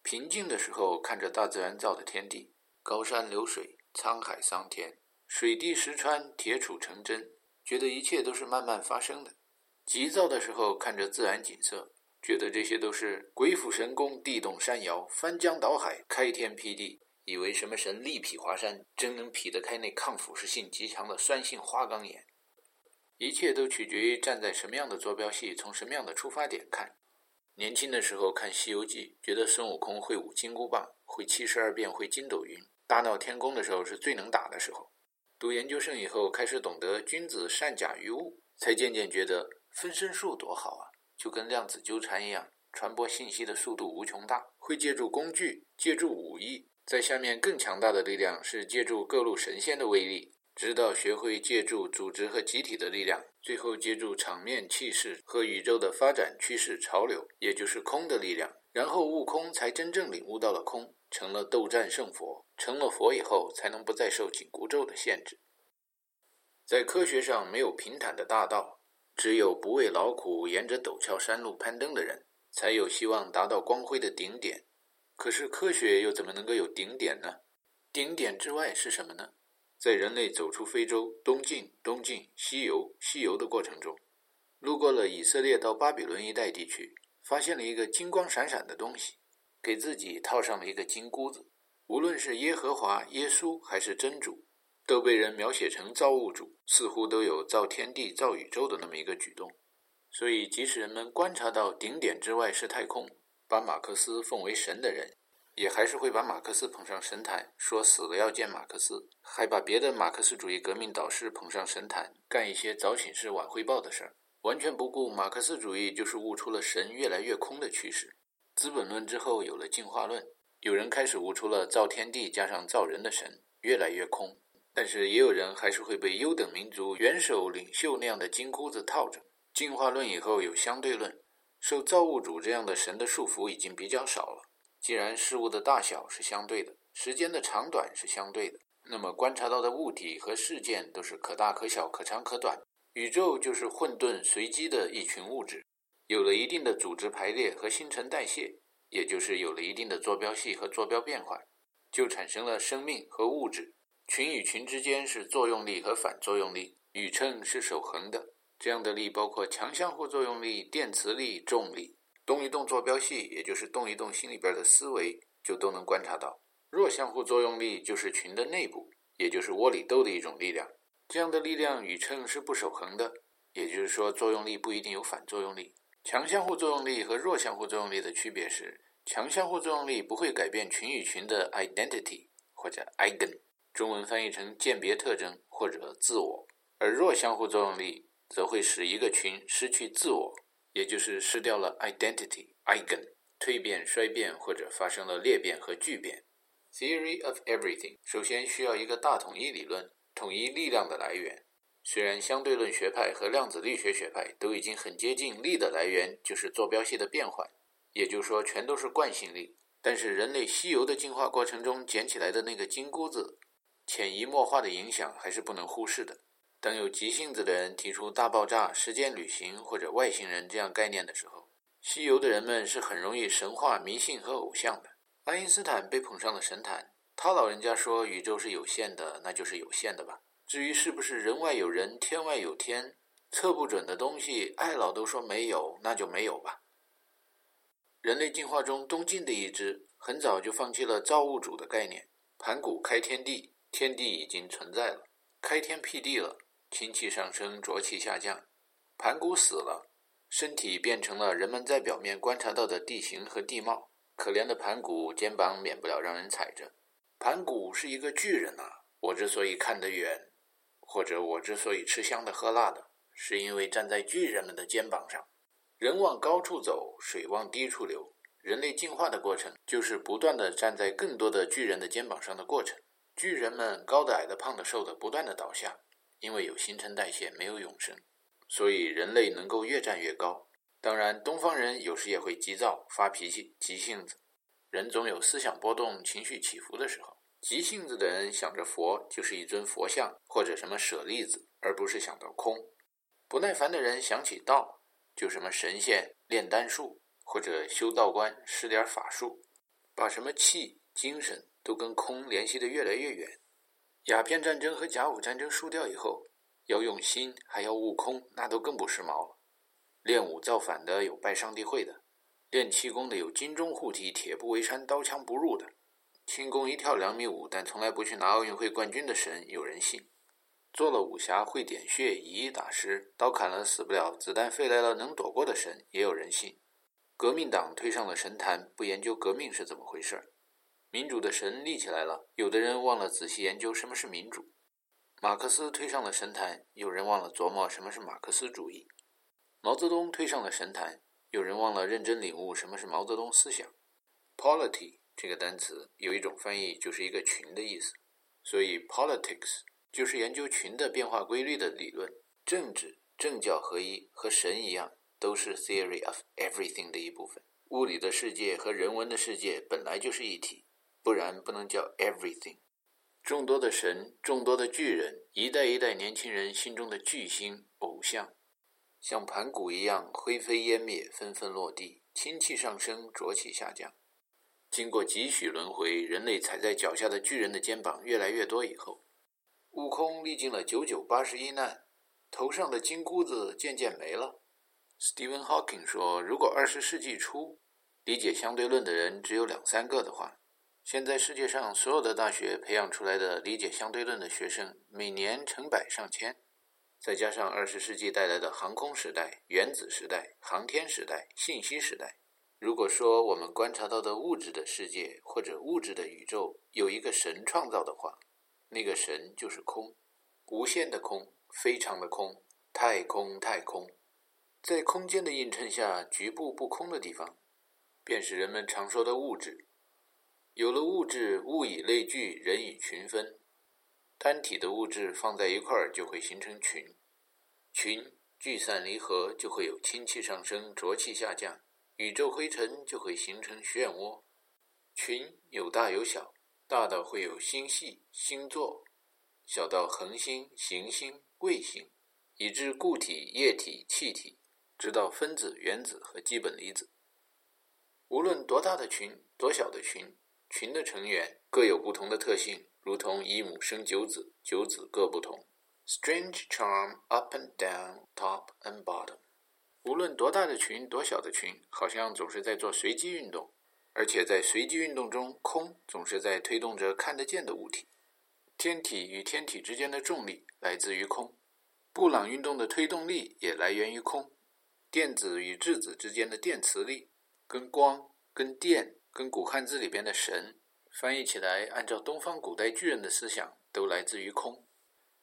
平静的时候，看着大自然造的天地，高山流水，沧海桑田，水滴石穿，铁杵成针，觉得一切都是慢慢发生的。急躁的时候，看着自然景色，觉得这些都是鬼斧神工，地动山摇，翻江倒海，开天辟地。以为什么神力劈华山，真能劈得开那抗腐蚀性极强的酸性花岗岩？一切都取决于站在什么样的坐标系，从什么样的出发点看。年轻的时候看《西游记》，觉得孙悟空会舞金箍棒，会七十二变，会筋斗云，大闹天宫的时候是最能打的时候。读研究生以后，开始懂得君子善假于物，才渐渐觉得分身术多好啊，就跟量子纠缠一样，传播信息的速度无穷大，会借助工具，借助武艺。在下面更强大的力量是借助各路神仙的威力，直到学会借助组织和集体的力量，最后借助场面气势和宇宙的发展趋势潮流，也就是空的力量。然后悟空才真正领悟到了空，成了斗战胜佛。成了佛以后，才能不再受紧箍咒的限制。在科学上没有平坦的大道，只有不畏劳苦沿着陡峭山路攀登的人，才有希望达到光辉的顶点。可是科学又怎么能够有顶点呢？顶点之外是什么呢？在人类走出非洲、东进、东进、西游、西游的过程中，路过了以色列到巴比伦一带地区，发现了一个金光闪闪的东西，给自己套上了一个金箍子。无论是耶和华、耶稣还是真主，都被人描写成造物主，似乎都有造天地、造宇宙的那么一个举动。所以，即使人们观察到顶点之外是太空。把马克思奉为神的人，也还是会把马克思捧上神坛，说死了要见马克思，还把别的马克思主义革命导师捧上神坛，干一些早请示晚汇报的事儿，完全不顾马克思主义就是悟出了神越来越空的趋势。资本论之后有了进化论，有人开始悟出了造天地加上造人的神越来越空，但是也有人还是会被优等民族元首领袖那样的金箍子套着。进化论以后有相对论。受造物主这样的神的束缚已经比较少了。既然事物的大小是相对的，时间的长短是相对的，那么观察到的物体和事件都是可大可小、可长可短。宇宙就是混沌随机的一群物质，有了一定的组织排列和新陈代谢，也就是有了一定的坐标系和坐标变换，就产生了生命和物质。群与群之间是作用力和反作用力，宇称是守恒的。这样的力包括强相互作用力、电磁力、重力。动一动坐标系，也就是动一动心里边的思维，就都能观察到。弱相互作用力就是群的内部，也就是窝里斗的一种力量。这样的力量宇称是不守恒的，也就是说作用力不一定有反作用力。强相互作用力和弱相互作用力的区别是，强相互作用力不会改变群与群的 identity 或者 eigen，中文翻译成鉴别特征或者自我，而弱相互作用力。则会使一个群失去自我，也就是失掉了 identity eigen，蜕变、衰变或者发生了裂变和聚变。Theory of everything 首先需要一个大统一理论，统一力量的来源。虽然相对论学派和量子力学学派都已经很接近力的来源就是坐标系的变换，也就是说全都是惯性力，但是人类西游的进化过程中捡起来的那个金箍子，潜移默化的影响还是不能忽视的。当有急性子的人提出大爆炸、时间旅行或者外星人这样概念的时候，西游的人们是很容易神话、迷信和偶像的。爱因斯坦被捧上了神坛，他老人家说宇宙是有限的，那就是有限的吧。至于是不是人外有人，天外有天，测不准的东西，爱老都说没有，那就没有吧。人类进化中东晋的一支，很早就放弃了造物主的概念，盘古开天地，天地已经存在了，开天辟地了，清气上升，浊气下降，盘古死了，身体变成了人们在表面观察到的地形和地貌。可怜的盘古肩膀免不了让人踩着。盘古是一个巨人呐，我之所以看得远。或者我之所以吃香的喝辣的，是因为站在巨人们的肩膀上。人往高处走，水往低处流。人类进化的过程，就是不断的站在更多的巨人的肩膀上的过程。巨人们高的、矮的、胖的、瘦的，不断的倒下，因为有新陈代谢，没有永生，所以人类能够越站越高。当然，东方人有时也会急躁、发脾气、急性子。人总有思想波动、情绪起伏的时候。急性子的人想着佛就是一尊佛像或者什么舍利子，而不是想到空；不耐烦的人想起道就什么神仙炼丹术或者修道观施点法术，把什么气精神都跟空联系的越来越远。鸦片战争和甲午战争输掉以后，要用心还要悟空，那都更不时髦了。练武造反的有拜上帝会的，练气功的有金钟护体、铁布围山、刀枪不入的。轻功一跳两米五，但从来不去拿奥运会冠军的神有人信；做了武侠会点穴、以一打十，刀砍了死不了，子弹飞来了能躲过的神也有人信。革命党推上了神坛，不研究革命是怎么回事儿民主的神立起来了，有的人忘了仔细研究什么是民主。马克思推上了神坛，有人忘了琢磨什么是马克思主义。毛泽东推上了神坛，有人忘了认真领悟什么是毛泽东思想。Polity。这个单词有一种翻译就是一个群的意思，所以 politics 就是研究群的变化规律的理论。政治、政教合一和神一样，都是 theory of everything 的一部分。物理的世界和人文的世界本来就是一体，不然不能叫 everything。众多的神，众多的巨人，一代一代年轻人心中的巨星偶像，像盘古一样灰飞烟灭，纷纷落地，氢气上升，浊气下降。经过几许轮回，人类踩在脚下的巨人的肩膀越来越多以后，悟空历经了九九八十一难，头上的金箍子渐渐没了。Stephen Hawking 说：“如果二十世纪初理解相对论的人只有两三个的话，现在世界上所有的大学培养出来的理解相对论的学生每年成百上千，再加上二十世纪带来的航空时代、原子时代、航天时代、信息时代。”如果说我们观察到的物质的世界或者物质的宇宙有一个神创造的话，那个神就是空，无限的空，非常的空，太空太空，在空间的映衬下，局部不空的地方，便是人们常说的物质。有了物质，物以类聚，人以群分，单体的物质放在一块儿就会形成群，群聚散离合就会有氢气上升，浊气下降。宇宙灰尘就会形成漩涡，群有大有小，大的会有星系、星座，小到恒星、行星、卫星，以至固体、液体、气体，直到分子、原子和基本离子。无论多大的群，多小的群，群的成员各有不同的特性，如同一母生九子，九子各不同。Strange charm up and down, top and bottom. 无论多大的群，多小的群，好像总是在做随机运动，而且在随机运动中，空总是在推动着看得见的物体。天体与天体之间的重力来自于空，布朗运动的推动力也来源于空。电子与质子之间的电磁力，跟光、跟电、跟古汉字里边的神翻译起来，按照东方古代巨人的思想，都来自于空。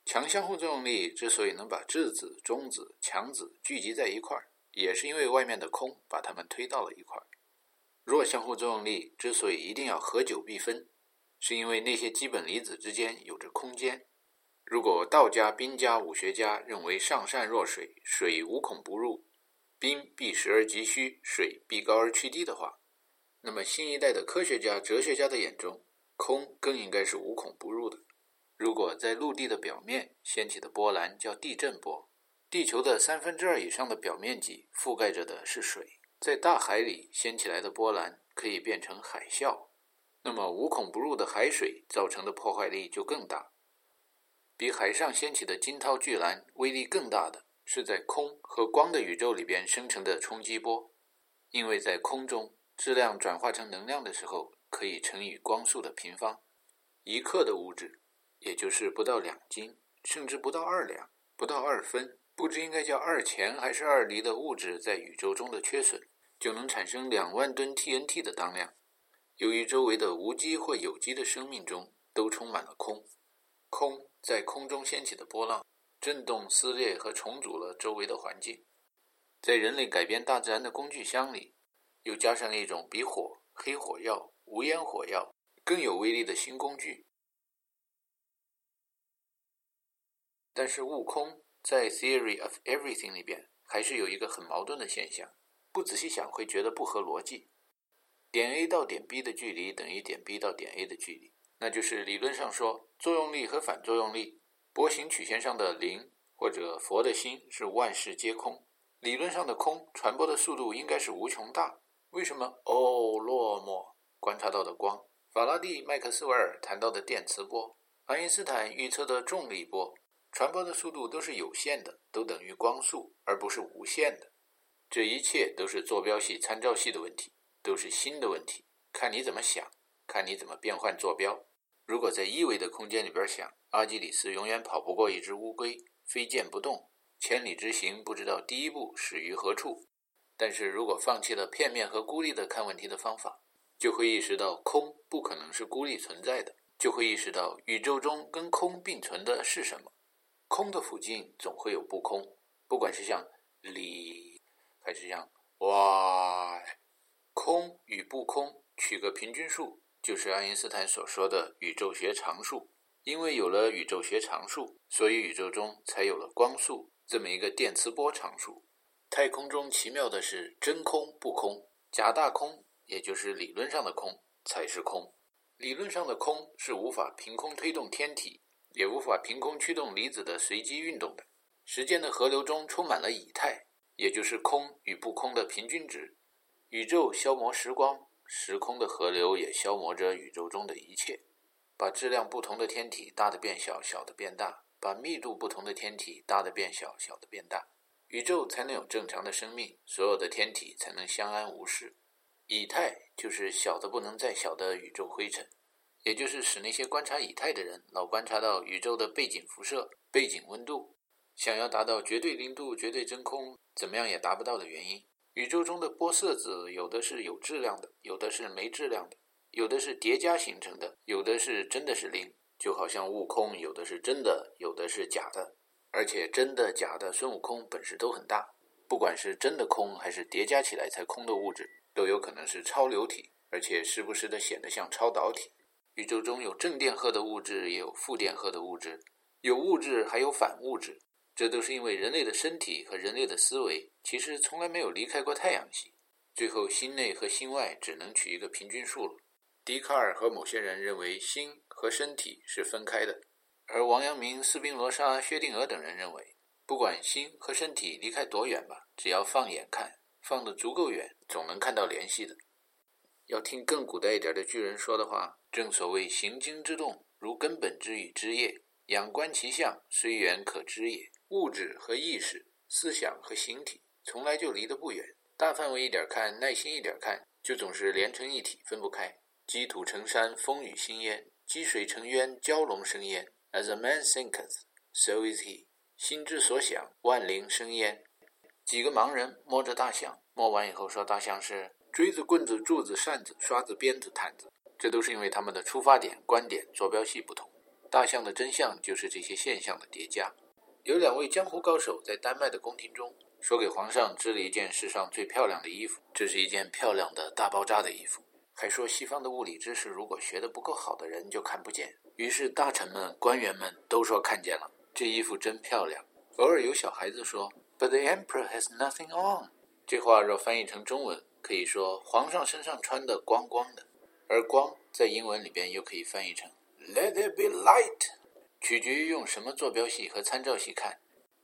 强相互作用力之所以能把质子、中子、强子聚集在一块儿，也是因为外面的空把它们推到了一块儿。弱相互作用力之所以一定要合久必分，是因为那些基本离子之间有着空间。如果道家、兵家、武学家认为上善若水，水无孔不入，兵必实而击虚，水必高而趋低的话，那么新一代的科学家、哲学家的眼中，空更应该是无孔不入的。如果在陆地的表面掀起的波澜叫地震波，地球的三分之二以上的表面积覆盖着的是水，在大海里掀起来的波澜可以变成海啸，那么无孔不入的海水造成的破坏力就更大。比海上掀起的惊涛巨澜威力更大的是在空和光的宇宙里边生成的冲击波，因为在空中质量转化成能量的时候可以乘以光速的平方。一克的物质，也就是不到两斤，甚至不到二两，不到二分，不知应该叫二钱还是二厘的物质，在宇宙中的缺损，就能产生两万吨 TNT 的当量。由于周围的无机或有机的生命中都充满了空，空。在空中掀起的波浪，震动、撕裂和重组了周围的环境。在人类改变大自然的工具箱里，又加上了一种比火、黑火药、无烟火药更有威力的新工具。但是，悟空在《Theory of Everything》里边还是有一个很矛盾的现象，不仔细想会觉得不合逻辑。点 A 到点 B 的距离等于点 B 到点 A 的距离。那就是理论上说，作用力和反作用力，波形曲线上的零或者佛的心是万事皆空。理论上的空传播的速度应该是无穷大。为什么？哦，落寞。观察到的光，法拉第、麦克斯韦尔谈到的电磁波，爱因斯坦预测的重力波，传播的速度都是有限的，都等于光速，而不是无限的。这一切都是坐标系、参照系的问题，都是新的问题，看你怎么想。看你怎么变换坐标。如果在一维的空间里边想，阿基里斯永远跑不过一只乌龟，飞剑不动，千里之行不知道第一步始于何处。但是如果放弃了片面和孤立的看问题的方法，就会意识到空不可能是孤立存在的，就会意识到宇宙中跟空并存的是什么。空的附近总会有不空，不管是像里还是像外，空与不空取个平均数。就是爱因斯坦所说的宇宙学常数，因为有了宇宙学常数，所以宇宙中才有了光速这么一个电磁波常数。太空中奇妙的是真空不空，假大空，也就是理论上的空才是空。理论上的空是无法凭空推动天体，也无法凭空驱动离子的随机运动的。时间的河流中充满了以太，也就是空与不空的平均值。宇宙消磨时光。时空的河流也消磨着宇宙中的一切，把质量不同的天体大的变小，小的变大；把密度不同的天体大的变小，小的变大，宇宙才能有正常的生命，所有的天体才能相安无事。以太就是小的不能再小的宇宙灰尘，也就是使那些观察以太的人老观察到宇宙的背景辐射、背景温度，想要达到绝对零度、绝对真空，怎么样也达不到的原因。宇宙中的波色子，有的是有质量的，有的是没质量的，有的是叠加形成的，有的是真的是零。就好像悟空，有的是真的，有的是假的。而且真的假的孙悟空本事都很大，不管是真的空还是叠加起来才空的物质，都有可能是超流体，而且时不时的显得像超导体。宇宙中有正电荷的物质，也有负电荷的物质，有物质还有反物质。这都是因为人类的身体和人类的思维其实从来没有离开过太阳系，最后心内和心外只能取一个平均数了。笛卡尔和某些人认为心和身体是分开的，而王阳明、斯宾罗莎、薛定谔等人认为，不管心和身体离开多远吧，只要放眼看，放得足够远，总能看到联系的。要听更古代一点的巨人说的话，正所谓行经之动，如根本之与枝叶，仰观其象，虽远可知也。物质和意识、思想和形体从来就离得不远。大范围一点看，耐心一点看，就总是连成一体，分不开。积土成山，风雨兴焉；积水成渊，蛟龙生焉。As a man thinketh, so is he。心之所想，万灵生焉。几个盲人摸着大象，摸完以后说大象是锥子、棍子、柱子、扇子、刷子、鞭子、毯子。这都是因为他们的出发点、观点、坐标系不同。大象的真相就是这些现象的叠加。有两位江湖高手在丹麦的宫廷中，说给皇上织了一件世上最漂亮的衣服，这是一件漂亮的大爆炸的衣服。还说西方的物理知识，如果学得不够好的人就看不见。于是大臣们、官员们都说看见了，这衣服真漂亮。偶尔有小孩子说，But the emperor has nothing on。这话若翻译成中文，可以说皇上身上穿的光光的，而光在英文里边又可以翻译成 Let there be light。取决于用什么坐标系和参照系看，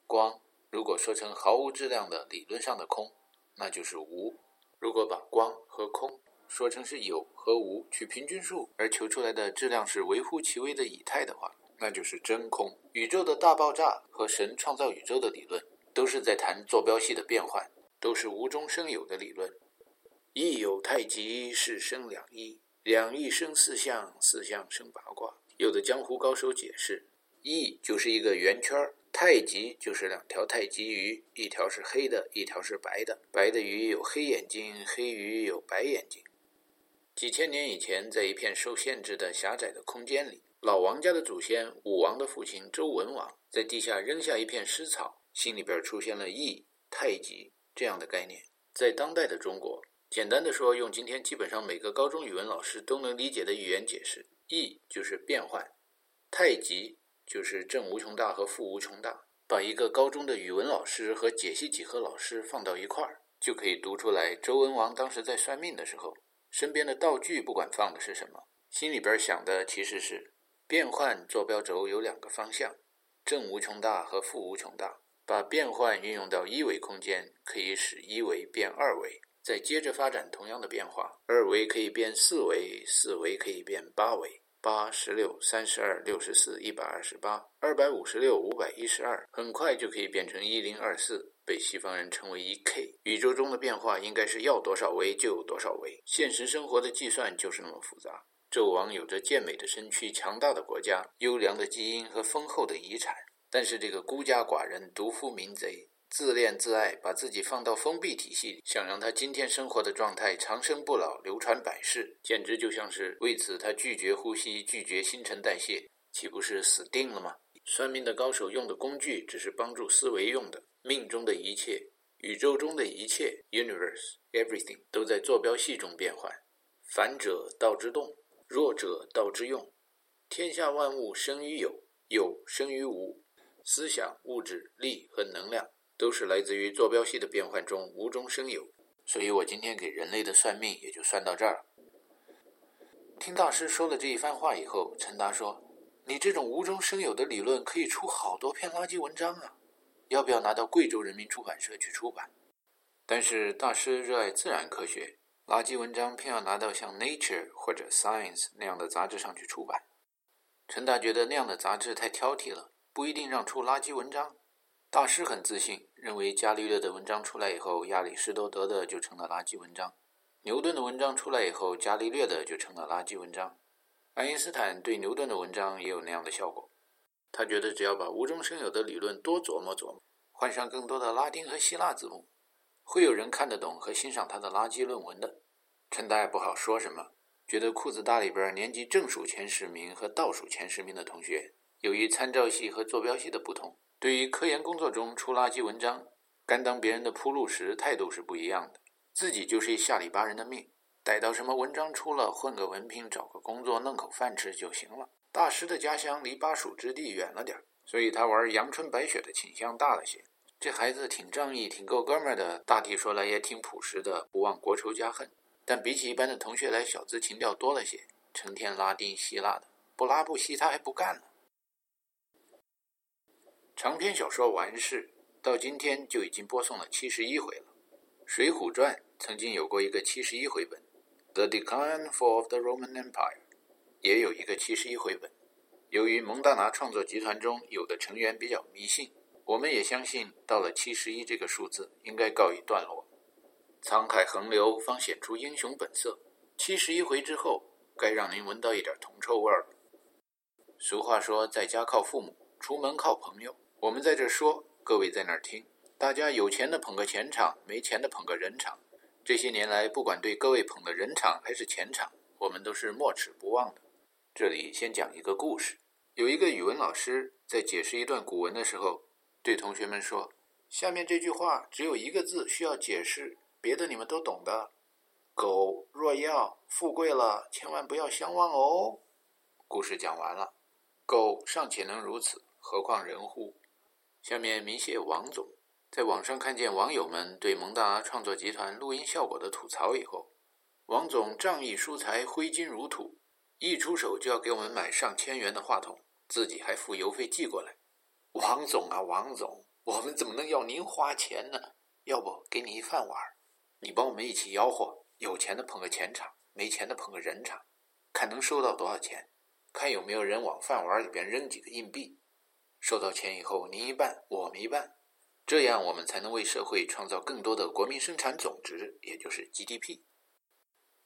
光如果说成毫无质量的理论上的空，那就是无；如果把光和空说成是有和无，取平均数而求出来的质量是微乎其微的以太的话，那就是真空。宇宙的大爆炸和神创造宇宙的理论，都是在谈坐标系的变换，都是无中生有的理论。一有太极，是生两仪；两仪生四象，四象生八卦。有的江湖高手解释，一就是一个圆圈。太极就是两条太极鱼，一条是黑的，一条是白的。白的鱼有黑眼睛，黑鱼有白眼睛。几千年以前，在一片受限制的狭窄的空间里，老王家的祖先武王的父亲周文王在地下扔下一片湿草，心里边出现了“易”“太极”这样的概念。在当代的中国，简单的说，用今天基本上每个高中语文老师都能理解的语言解释，“易”就是变换，“太极”。就是正无穷大和负无穷大，把一个高中的语文老师和解析几何老师放到一块儿，就可以读出来。周文王当时在算命的时候，身边的道具不管放的是什么，心里边想的其实是变换坐标轴有两个方向，正无穷大和负无穷大。把变换运用到一维空间，可以使一维变二维，再接着发展同样的变化，二维可以变四维，四维可以变八维。八十六、三十二、六十四、一百二十八、二百五十六、五百一十二，很快就可以变成一零二四，被西方人称为一 K。宇宙中的变化应该是要多少维就有多少维，现实生活的计算就是那么复杂。纣王有着健美的身躯、强大的国家、优良的基因和丰厚的遗产，但是这个孤家寡人、独夫民贼。自恋自爱，把自己放到封闭体系里，想让他今天生活的状态长生不老、流传百世，简直就像是为此他拒绝呼吸、拒绝新陈代谢，岂不是死定了吗？算命的高手用的工具只是帮助思维用的，命中的一切、宇宙中的一切 （universe everything） 都在坐标系中变换。反者道之动，弱者道之用。天下万物生于有，有生于无。思想、物质、力和能量。都是来自于坐标系的变换中无中生有，所以我今天给人类的算命也就算到这儿了。听大师说了这一番话以后，陈达说：“你这种无中生有的理论可以出好多篇垃圾文章啊，要不要拿到贵州人民出版社去出版？”但是大师热爱自然科学，垃圾文章偏要拿到像《Nature》或者《Science》那样的杂志上去出版。陈达觉得那样的杂志太挑剔了，不一定让出垃圾文章。大师很自信，认为伽利略的文章出来以后，亚里士多德的就成了垃圾文章；牛顿的文章出来以后，伽利略的就成了垃圾文章。爱因斯坦对牛顿的文章也有那样的效果。他觉得只要把无中生有的理论多琢磨琢磨，换上更多的拉丁和希腊字母，会有人看得懂和欣赏他的垃圾论文的。陈达也不好说什么，觉得裤子大里边年级正数前十名和倒数前十名的同学，由于参照系和坐标系的不同。对于科研工作中出垃圾文章，甘当别人的铺路石，态度是不一样的。自己就是一下里巴人的命，逮到什么文章出了，混个文凭，找个工作，弄口饭吃就行了。大师的家乡离巴蜀之地远了点所以他玩阳春白雪的倾向大了些。这孩子挺仗义，挺够哥们儿的，大体说来也挺朴实的，不忘国仇家恨。但比起一般的同学来，小资情调多了些，成天拉丁希腊的，不拉不稀他还不干呢。长篇小说完事到今天就已经播送了七十一回了，《水浒传》曾经有过一个七十一回本，《The Decline Fall of the Roman Empire》也有一个七十一回本。由于蒙大拿创作集团中有的成员比较迷信，我们也相信到了七十一这个数字应该告一段落。沧海横流方显出英雄本色，七十一回之后该让您闻到一点铜臭味了。俗话说，在家靠父母，出门靠朋友。我们在这说，各位在那儿听。大家有钱的捧个钱场，没钱的捧个人场。这些年来，不管对各位捧的人场还是钱场，我们都是没齿不忘的。这里先讲一个故事：有一个语文老师在解释一段古文的时候，对同学们说：“下面这句话只有一个字需要解释，别的你们都懂的。狗若要富贵了，千万不要相忘哦。”故事讲完了，狗尚且能如此，何况人乎？下面明谢王总，在网上看见网友们对蒙大创作集团录音效果的吐槽以后，王总仗义疏财，挥金如土，一出手就要给我们买上千元的话筒，自己还付邮费寄过来。王总啊，王总，我们怎么能要您花钱呢？要不给你一饭碗，你帮我们一起吆喝，有钱的捧个钱场，没钱的捧个人场，看能收到多少钱，看有没有人往饭碗里边扔几个硬币。收到钱以后，您一半，我们一半，这样我们才能为社会创造更多的国民生产总值，也就是 GDP。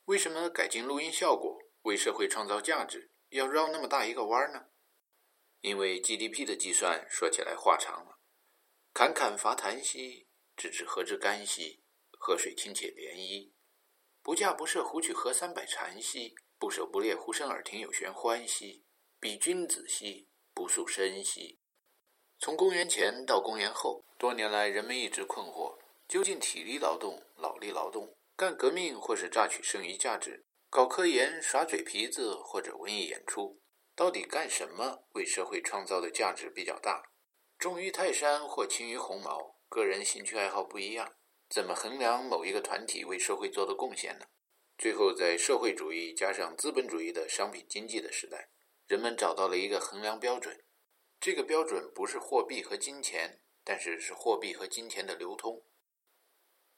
为什么改进录音效果，为社会创造价值，要绕那么大一个弯呢？因为 GDP 的计算说起来话长了，侃侃伐檀兮，知之何之干兮？河水清且涟漪，不嫁不射胡曲河三百禅兮，不狩不猎胡生耳听有玄欢兮，比君子兮，不素身兮。从公元前到公元后，多年来人们一直困惑：究竟体力劳动、脑力劳动、干革命或是榨取剩余价值、搞科研、耍嘴皮子或者文艺演出？到底干什么为社会创造的价值比较大？重于泰山或轻于鸿毛，个人兴趣爱好不一样，怎么衡量某一个团体为社会做的贡献呢？最后，在社会主义加上资本主义的商品经济的时代，人们找到了一个衡量标准。这个标准不是货币和金钱，但是是货币和金钱的流通。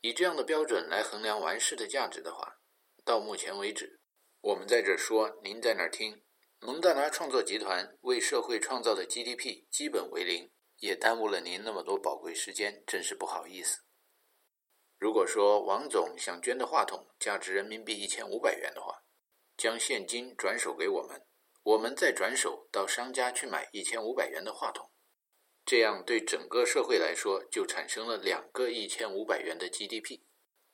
以这样的标准来衡量完事的价值的话，到目前为止，我们在这说，您在那儿听。蒙大拿创作集团为社会创造的 GDP 基本为零，也耽误了您那么多宝贵时间，真是不好意思。如果说王总想捐的话筒价值人民币一千五百元的话，将现金转手给我们，我们再转手到商家去买一千五百元的话筒，这样对整个社会来说就产生了两个一千五百元的 GDP。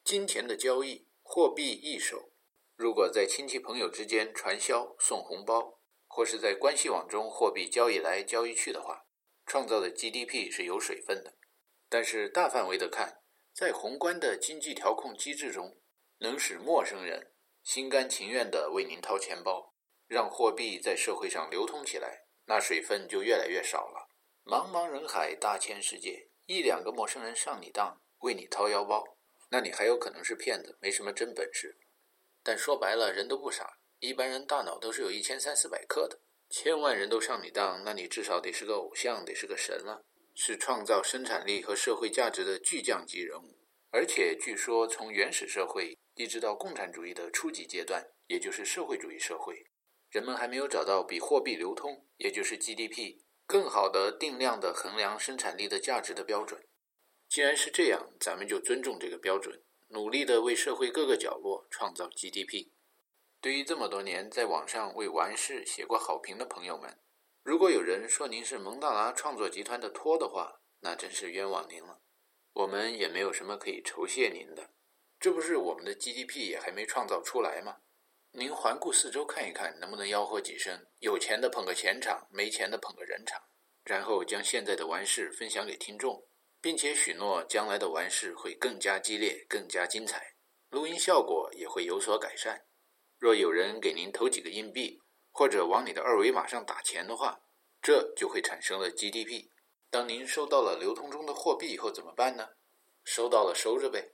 金钱的交易，货币易手。如果在亲戚朋友之间传销送红包，或是在关系网中货币交易来交易去的话，创造的 GDP 是有水分的。但是大范围的看，在宏观的经济调控机制中，能使陌生人心甘情愿地为您掏钱包，让货币在社会上流通起来，那水分就越来越少了。茫茫人海，大千世界，一两个陌生人上你当，为你掏腰包，那你还有可能是骗子，没什么真本事。但说白了，人都不傻，一般人大脑都是有一千三四百克的。千万人都上你当，那你至少得是个偶像，得是个神了，是创造生产力和社会价值的巨匠级人物。而且据说，从原始社会一直到共产主义的初级阶段，也就是社会主义社会，人们还没有找到比货币流通，也就是 GDP 更好的定量的衡量生产力的价值的标准。既然是这样，咱们就尊重这个标准。努力的为社会各个角落创造 GDP。对于这么多年在网上为完事写过好评的朋友们，如果有人说您是蒙大拿创作集团的托的话，那真是冤枉您了。我们也没有什么可以酬谢您的，这不是我们的 GDP 也还没创造出来吗？您环顾四周看一看，能不能吆喝几声？有钱的捧个钱场，没钱的捧个人场，然后将现在的完事分享给听众。并且许诺将来的完事会更加激烈、更加精彩，录音效果也会有所改善。若有人给您投几个硬币，或者往你的二维码上打钱的话，这就会产生了 GDP。当您收到了流通中的货币以后怎么办呢？收到了收着呗，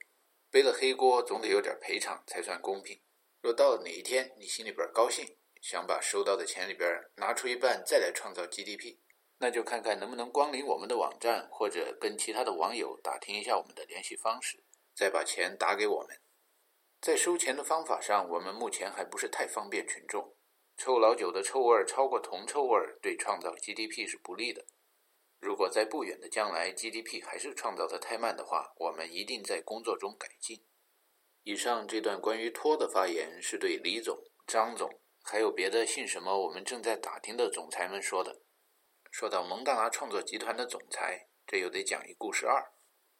背了黑锅总得有点赔偿才算公平。若到了哪一天你心里边高兴，想把收到的钱里边拿出一半再来创造 GDP。那就看看能不能光临我们的网站，或者跟其他的网友打听一下我们的联系方式，再把钱打给我们。在收钱的方法上，我们目前还不是太方便群众。臭老酒的臭味超过铜臭味，对创造 GDP 是不利的。如果在不远的将来 GDP 还是创造的太慢的话，我们一定在工作中改进。以上这段关于托的发言是对李总、张总，还有别的姓什么我们正在打听的总裁们说的。说到蒙大拿创作集团的总裁，这又得讲一故事二。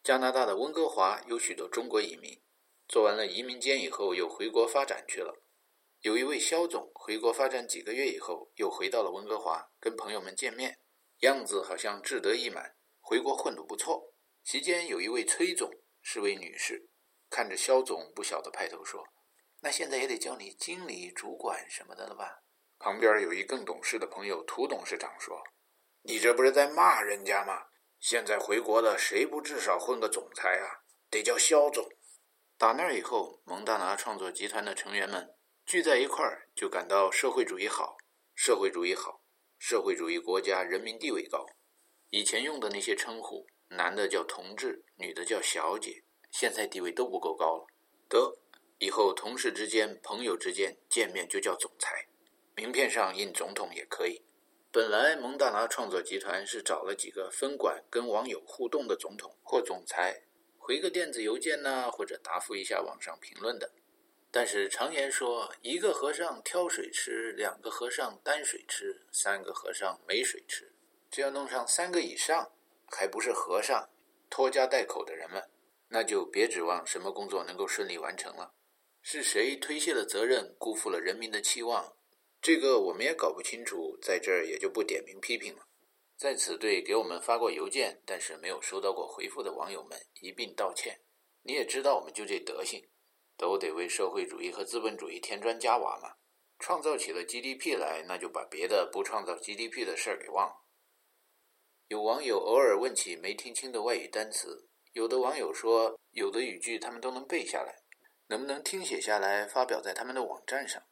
加拿大的温哥华有许多中国移民，做完了移民监以后，又回国发展去了。有一位肖总回国发展几个月以后，又回到了温哥华，跟朋友们见面，样子好像志得意满，回国混得不错。席间有一位崔总，是位女士，看着肖总，不晓得派头说：“那现在也得叫你经理、主管什么的了吧？”旁边有一更懂事的朋友涂董事长说。你这不是在骂人家吗？现在回国的谁不至少混个总裁啊？得叫肖总。打那以后，蒙大拿创作集团的成员们聚在一块儿，就感到社会主义好，社会主义好，社会主义国家人民地位高。以前用的那些称呼，男的叫同志，女的叫小姐，现在地位都不够高了。得，以后同事之间、朋友之间见面就叫总裁，名片上印总统也可以。本来蒙大拿创作集团是找了几个分管跟网友互动的总统或总裁，回个电子邮件呐，或者答复一下网上评论的。但是常言说，一个和尚挑水吃，两个和尚担水吃，三个和尚没水吃。只要弄上三个以上，还不是和尚，拖家带口的人们。那就别指望什么工作能够顺利完成了。是谁推卸了责任，辜负了人民的期望？这个我们也搞不清楚，在这儿也就不点名批评了。在此对给我们发过邮件，但是没有收到过回复的网友们一并道歉。你也知道，我们就这德行，都得为社会主义和资本主义添砖加瓦嘛。创造起了 GDP 来，那就把别的不创造 GDP 的事儿给忘了。有网友偶尔问起没听清的外语单词。有的网友说，有的语句他们都能背下来，能不能听写下来发表在他们的网站上？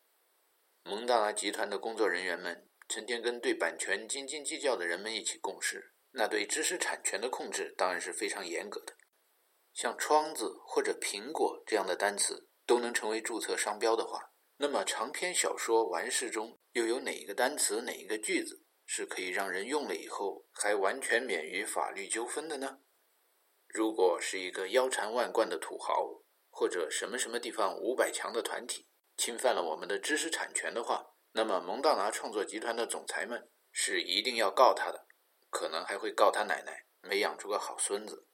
蒙大拿集团的工作人员们成天跟对版权斤斤计较的人们一起共事，那对知识产权的控制当然是非常严格的。像“窗子”或者“苹果”这样的单词都能成为注册商标的话，那么长篇小说完事中又有哪一个单词、哪一个句子是可以让人用了以后还完全免于法律纠纷的呢？如果是一个腰缠万贯的土豪，或者什么什么地方五百强的团体侵犯了我们的知识产权的话，那么蒙大拿创作集团的总裁们是一定要告他的，可能还会告他奶奶没养出个好孙子。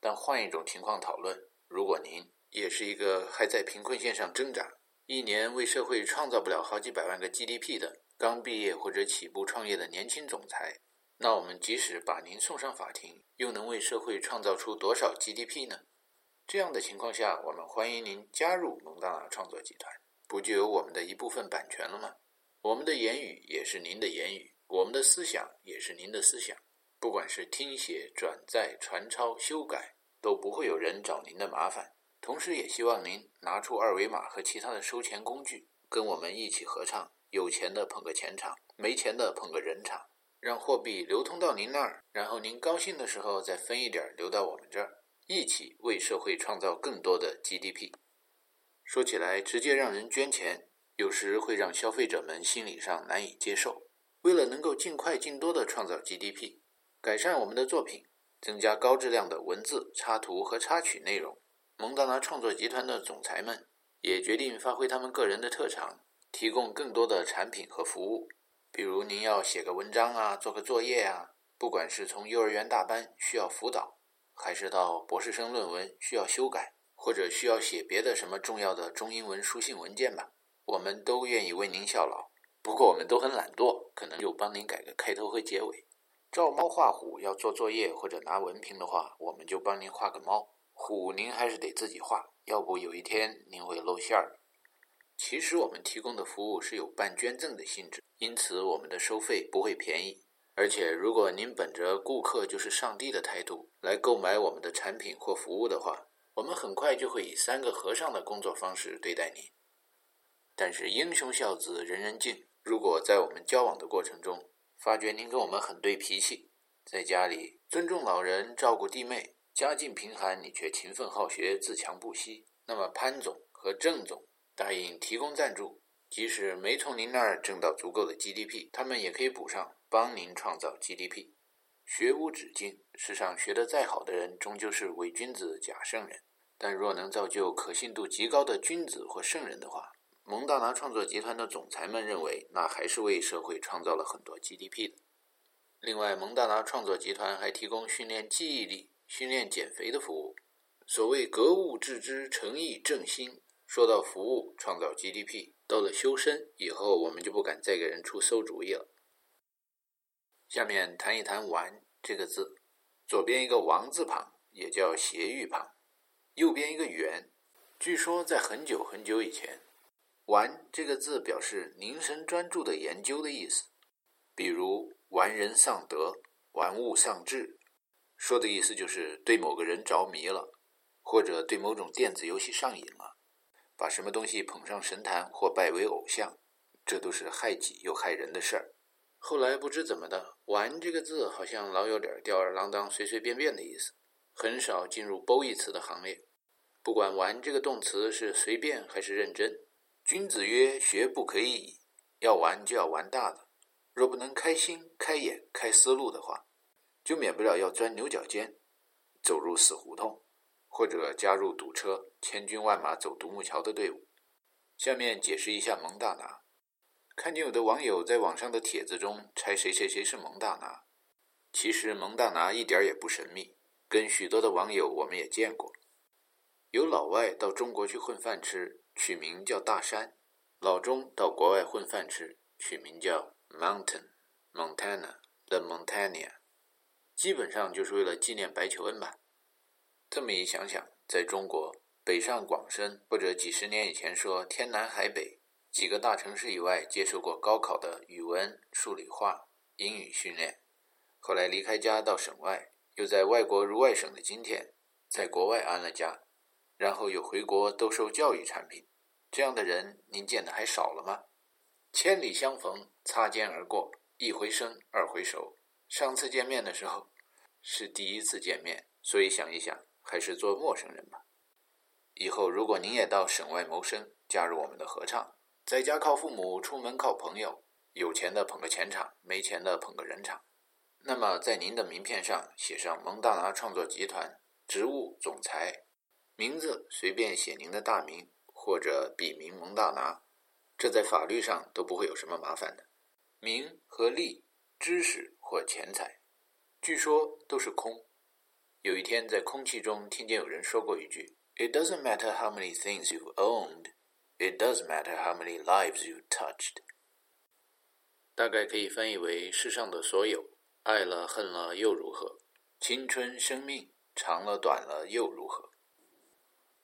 但换一种情况讨论，如果您也是一个还在贫困线上挣扎，一年为社会创造不了好几百万个 GDP 的刚毕业或者起步创业的年轻总裁。那我们即使把您送上法庭，又能为社会创造出多少 GDP 呢？这样的情况下，我们欢迎您加入蒙大拿创作集团，不就有我们的一部分版权了吗？我们的言语也是您的言语，我们的思想也是您的思想。不管是听写、转载、传抄、修改，都不会有人找您的麻烦。同时，也希望您拿出二维码和其他的收钱工具，跟我们一起合唱：有钱的捧个钱场，没钱的捧个人场。让货币流通到您那儿，然后您高兴的时候再分一点留到我们这儿，一起为社会创造更多的 GDP。说起来，直接让人捐钱，有时会让消费者们心理上难以接受。为了能够尽快、尽多的创造 GDP，改善我们的作品，增加高质量的文字、插图和插曲内容，蒙大拿创作集团的总裁们也决定发挥他们个人的特长，提供更多的产品和服务。比如您要写个文章啊，做个作业啊，不管是从幼儿园大班需要辅导，还是到博士生论文需要修改，或者需要写别的什么重要的中英文书信文件吧，我们都愿意为您效劳。不过我们都很懒惰，可能就帮您改个开头和结尾。照猫画虎要做作业或者拿文凭的话，我们就帮您画个猫。虎您还是得自己画，要不有一天您会露馅儿。其实我们提供的服务是有半捐赠的性质，因此我们的收费不会便宜。而且，如果您本着“顾客就是上帝”的态度来购买我们的产品或服务的话，我们很快就会以三个和尚的工作方式对待您。但是，英雄孝子人人敬。如果在我们交往的过程中发觉您跟我们很对脾气，在家里尊重老人、照顾弟妹，家境贫寒你却勤奋好学、自强不息，那么潘总和郑总。答应提供赞助，即使没从您那儿挣到足够的 GDP，他们也可以补上，帮您创造 GDP。学无止境，世上学得再好的人，终究是伪君子、假圣人。但若能造就可信度极高的君子或圣人的话，蒙大拿创作集团的总裁们认为，那还是为社会创造了很多 GDP 的。另外，蒙大拿创作集团还提供训练记忆力、训练减肥的服务。所谓格物致知、诚意正心。说到服务创造 GDP，到了修身以后，我们就不敢再给人出馊主意了。下面谈一谈“玩”这个字，左边一个王字旁，也叫斜玉旁，右边一个圆。据说在很久很久以前，“玩”这个字表示凝神专注的研究的意思，比如“玩人丧德”“玩物丧志”，说的意思就是对某个人着迷了，或者对某种电子游戏上瘾了。把什么东西捧上神坛或拜为偶像，这都是害己又害人的事儿。后来不知怎么的，“玩”这个字好像老有点吊儿郎当、随随便便的意思，很少进入褒义词的行列。不管“玩”这个动词是随便还是认真。君子曰：“学不可以已，要玩就要玩大的。若不能开心、开眼、开思路的话，就免不了要钻牛角尖，走入死胡同，或者加入堵车、千军万马走独木桥的队伍。”下面解释一下蒙大拿。看见有的网友在网上的帖子中猜谁谁谁是蒙大拿，其实蒙大拿一点也不神秘，跟许多的网友我们也见过。有老外到中国去混饭吃，取名叫大山；老中到国外混饭吃，取名叫 Mountain Montana the Montana，基本上就是为了纪念白求恩吧。这么一想想，在中国北上广深，或者几十年以前说天南海北。几个大城市以外接受过高考的语文、数理化、英语训练，后来离开家到省外，又在外国如外省的今天，在国外安了家，然后又回国兜售教育产品，这样的人您见的还少了吗？千里相逢，擦肩而过，一回生，二回熟。上次见面的时候是第一次见面，所以想一想，还是做陌生人吧。以后如果您也到省外谋生，加入我们的合唱。在家靠父母，出门靠朋友。有钱的捧个钱场，没钱的捧个人场。那么，在您的名片上写上蒙大拿创作集团，职务总裁，名字随便写您的大名或者笔名蒙大拿，这在法律上都不会有什么麻烦的。名和利、知识或钱财，据说都是空。有一天在空气中听见有人说过一句：“It doesn't matter how many things you've owned。” It does matter how many lives you touched。大概可以翻译为：世上的所有，爱了恨了又如何？青春生命长了短了又如何？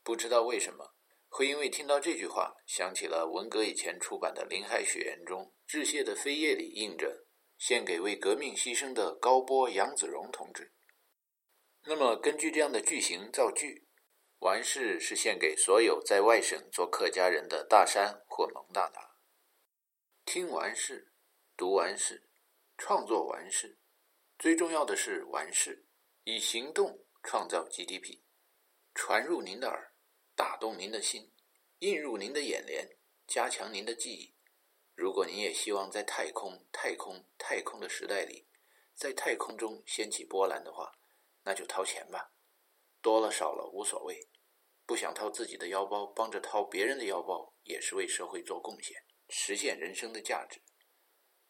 不知道为什么，会因为听到这句话，想起了文革以前出版的《林海雪原》中致谢的扉页里印着“献给为革命牺牲的高波杨子荣同志”。那么，根据这样的句型造句。完事是献给所有在外省做客家人的大山或蒙大拿。听完事，读完事，创作完事，最重要的是完事，以行动创造 GDP，传入您的耳，打动您的心，映入您的眼帘，加强您的记忆。如果您也希望在太空、太空、太空的时代里，在太空中掀起波澜的话，那就掏钱吧。多了少了无所谓，不想掏自己的腰包，帮着掏别人的腰包，也是为社会做贡献，实现人生的价值。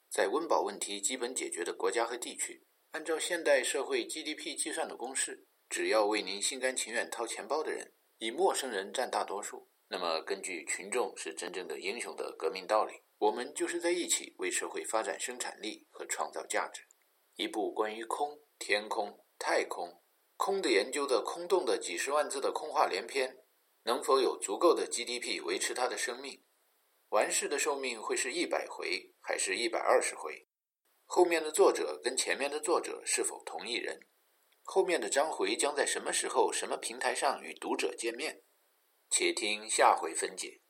在温饱问题基本解决的国家和地区，按照现代社会 GDP 计算的公式，只要为您心甘情愿掏钱包的人，以陌生人占大多数，那么根据“群众是真正的英雄”的革命道理，我们就是在一起为社会发展生产力和创造价值。一部关于空、天空、太空。空的研究的空洞的几十万字的空话连篇，能否有足够的 GDP 维持它的生命？完事的寿命会是一百回还是一百二十回？后面的作者跟前面的作者是否同一人？后面的章回将在什么时候、什么平台上与读者见面？且听下回分解。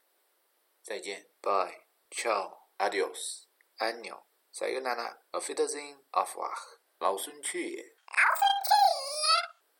再见，Bye，Ciao，Adios，安鸟，再个娜娜，Auf Wiedersehen，Auf Wach，老孙去也。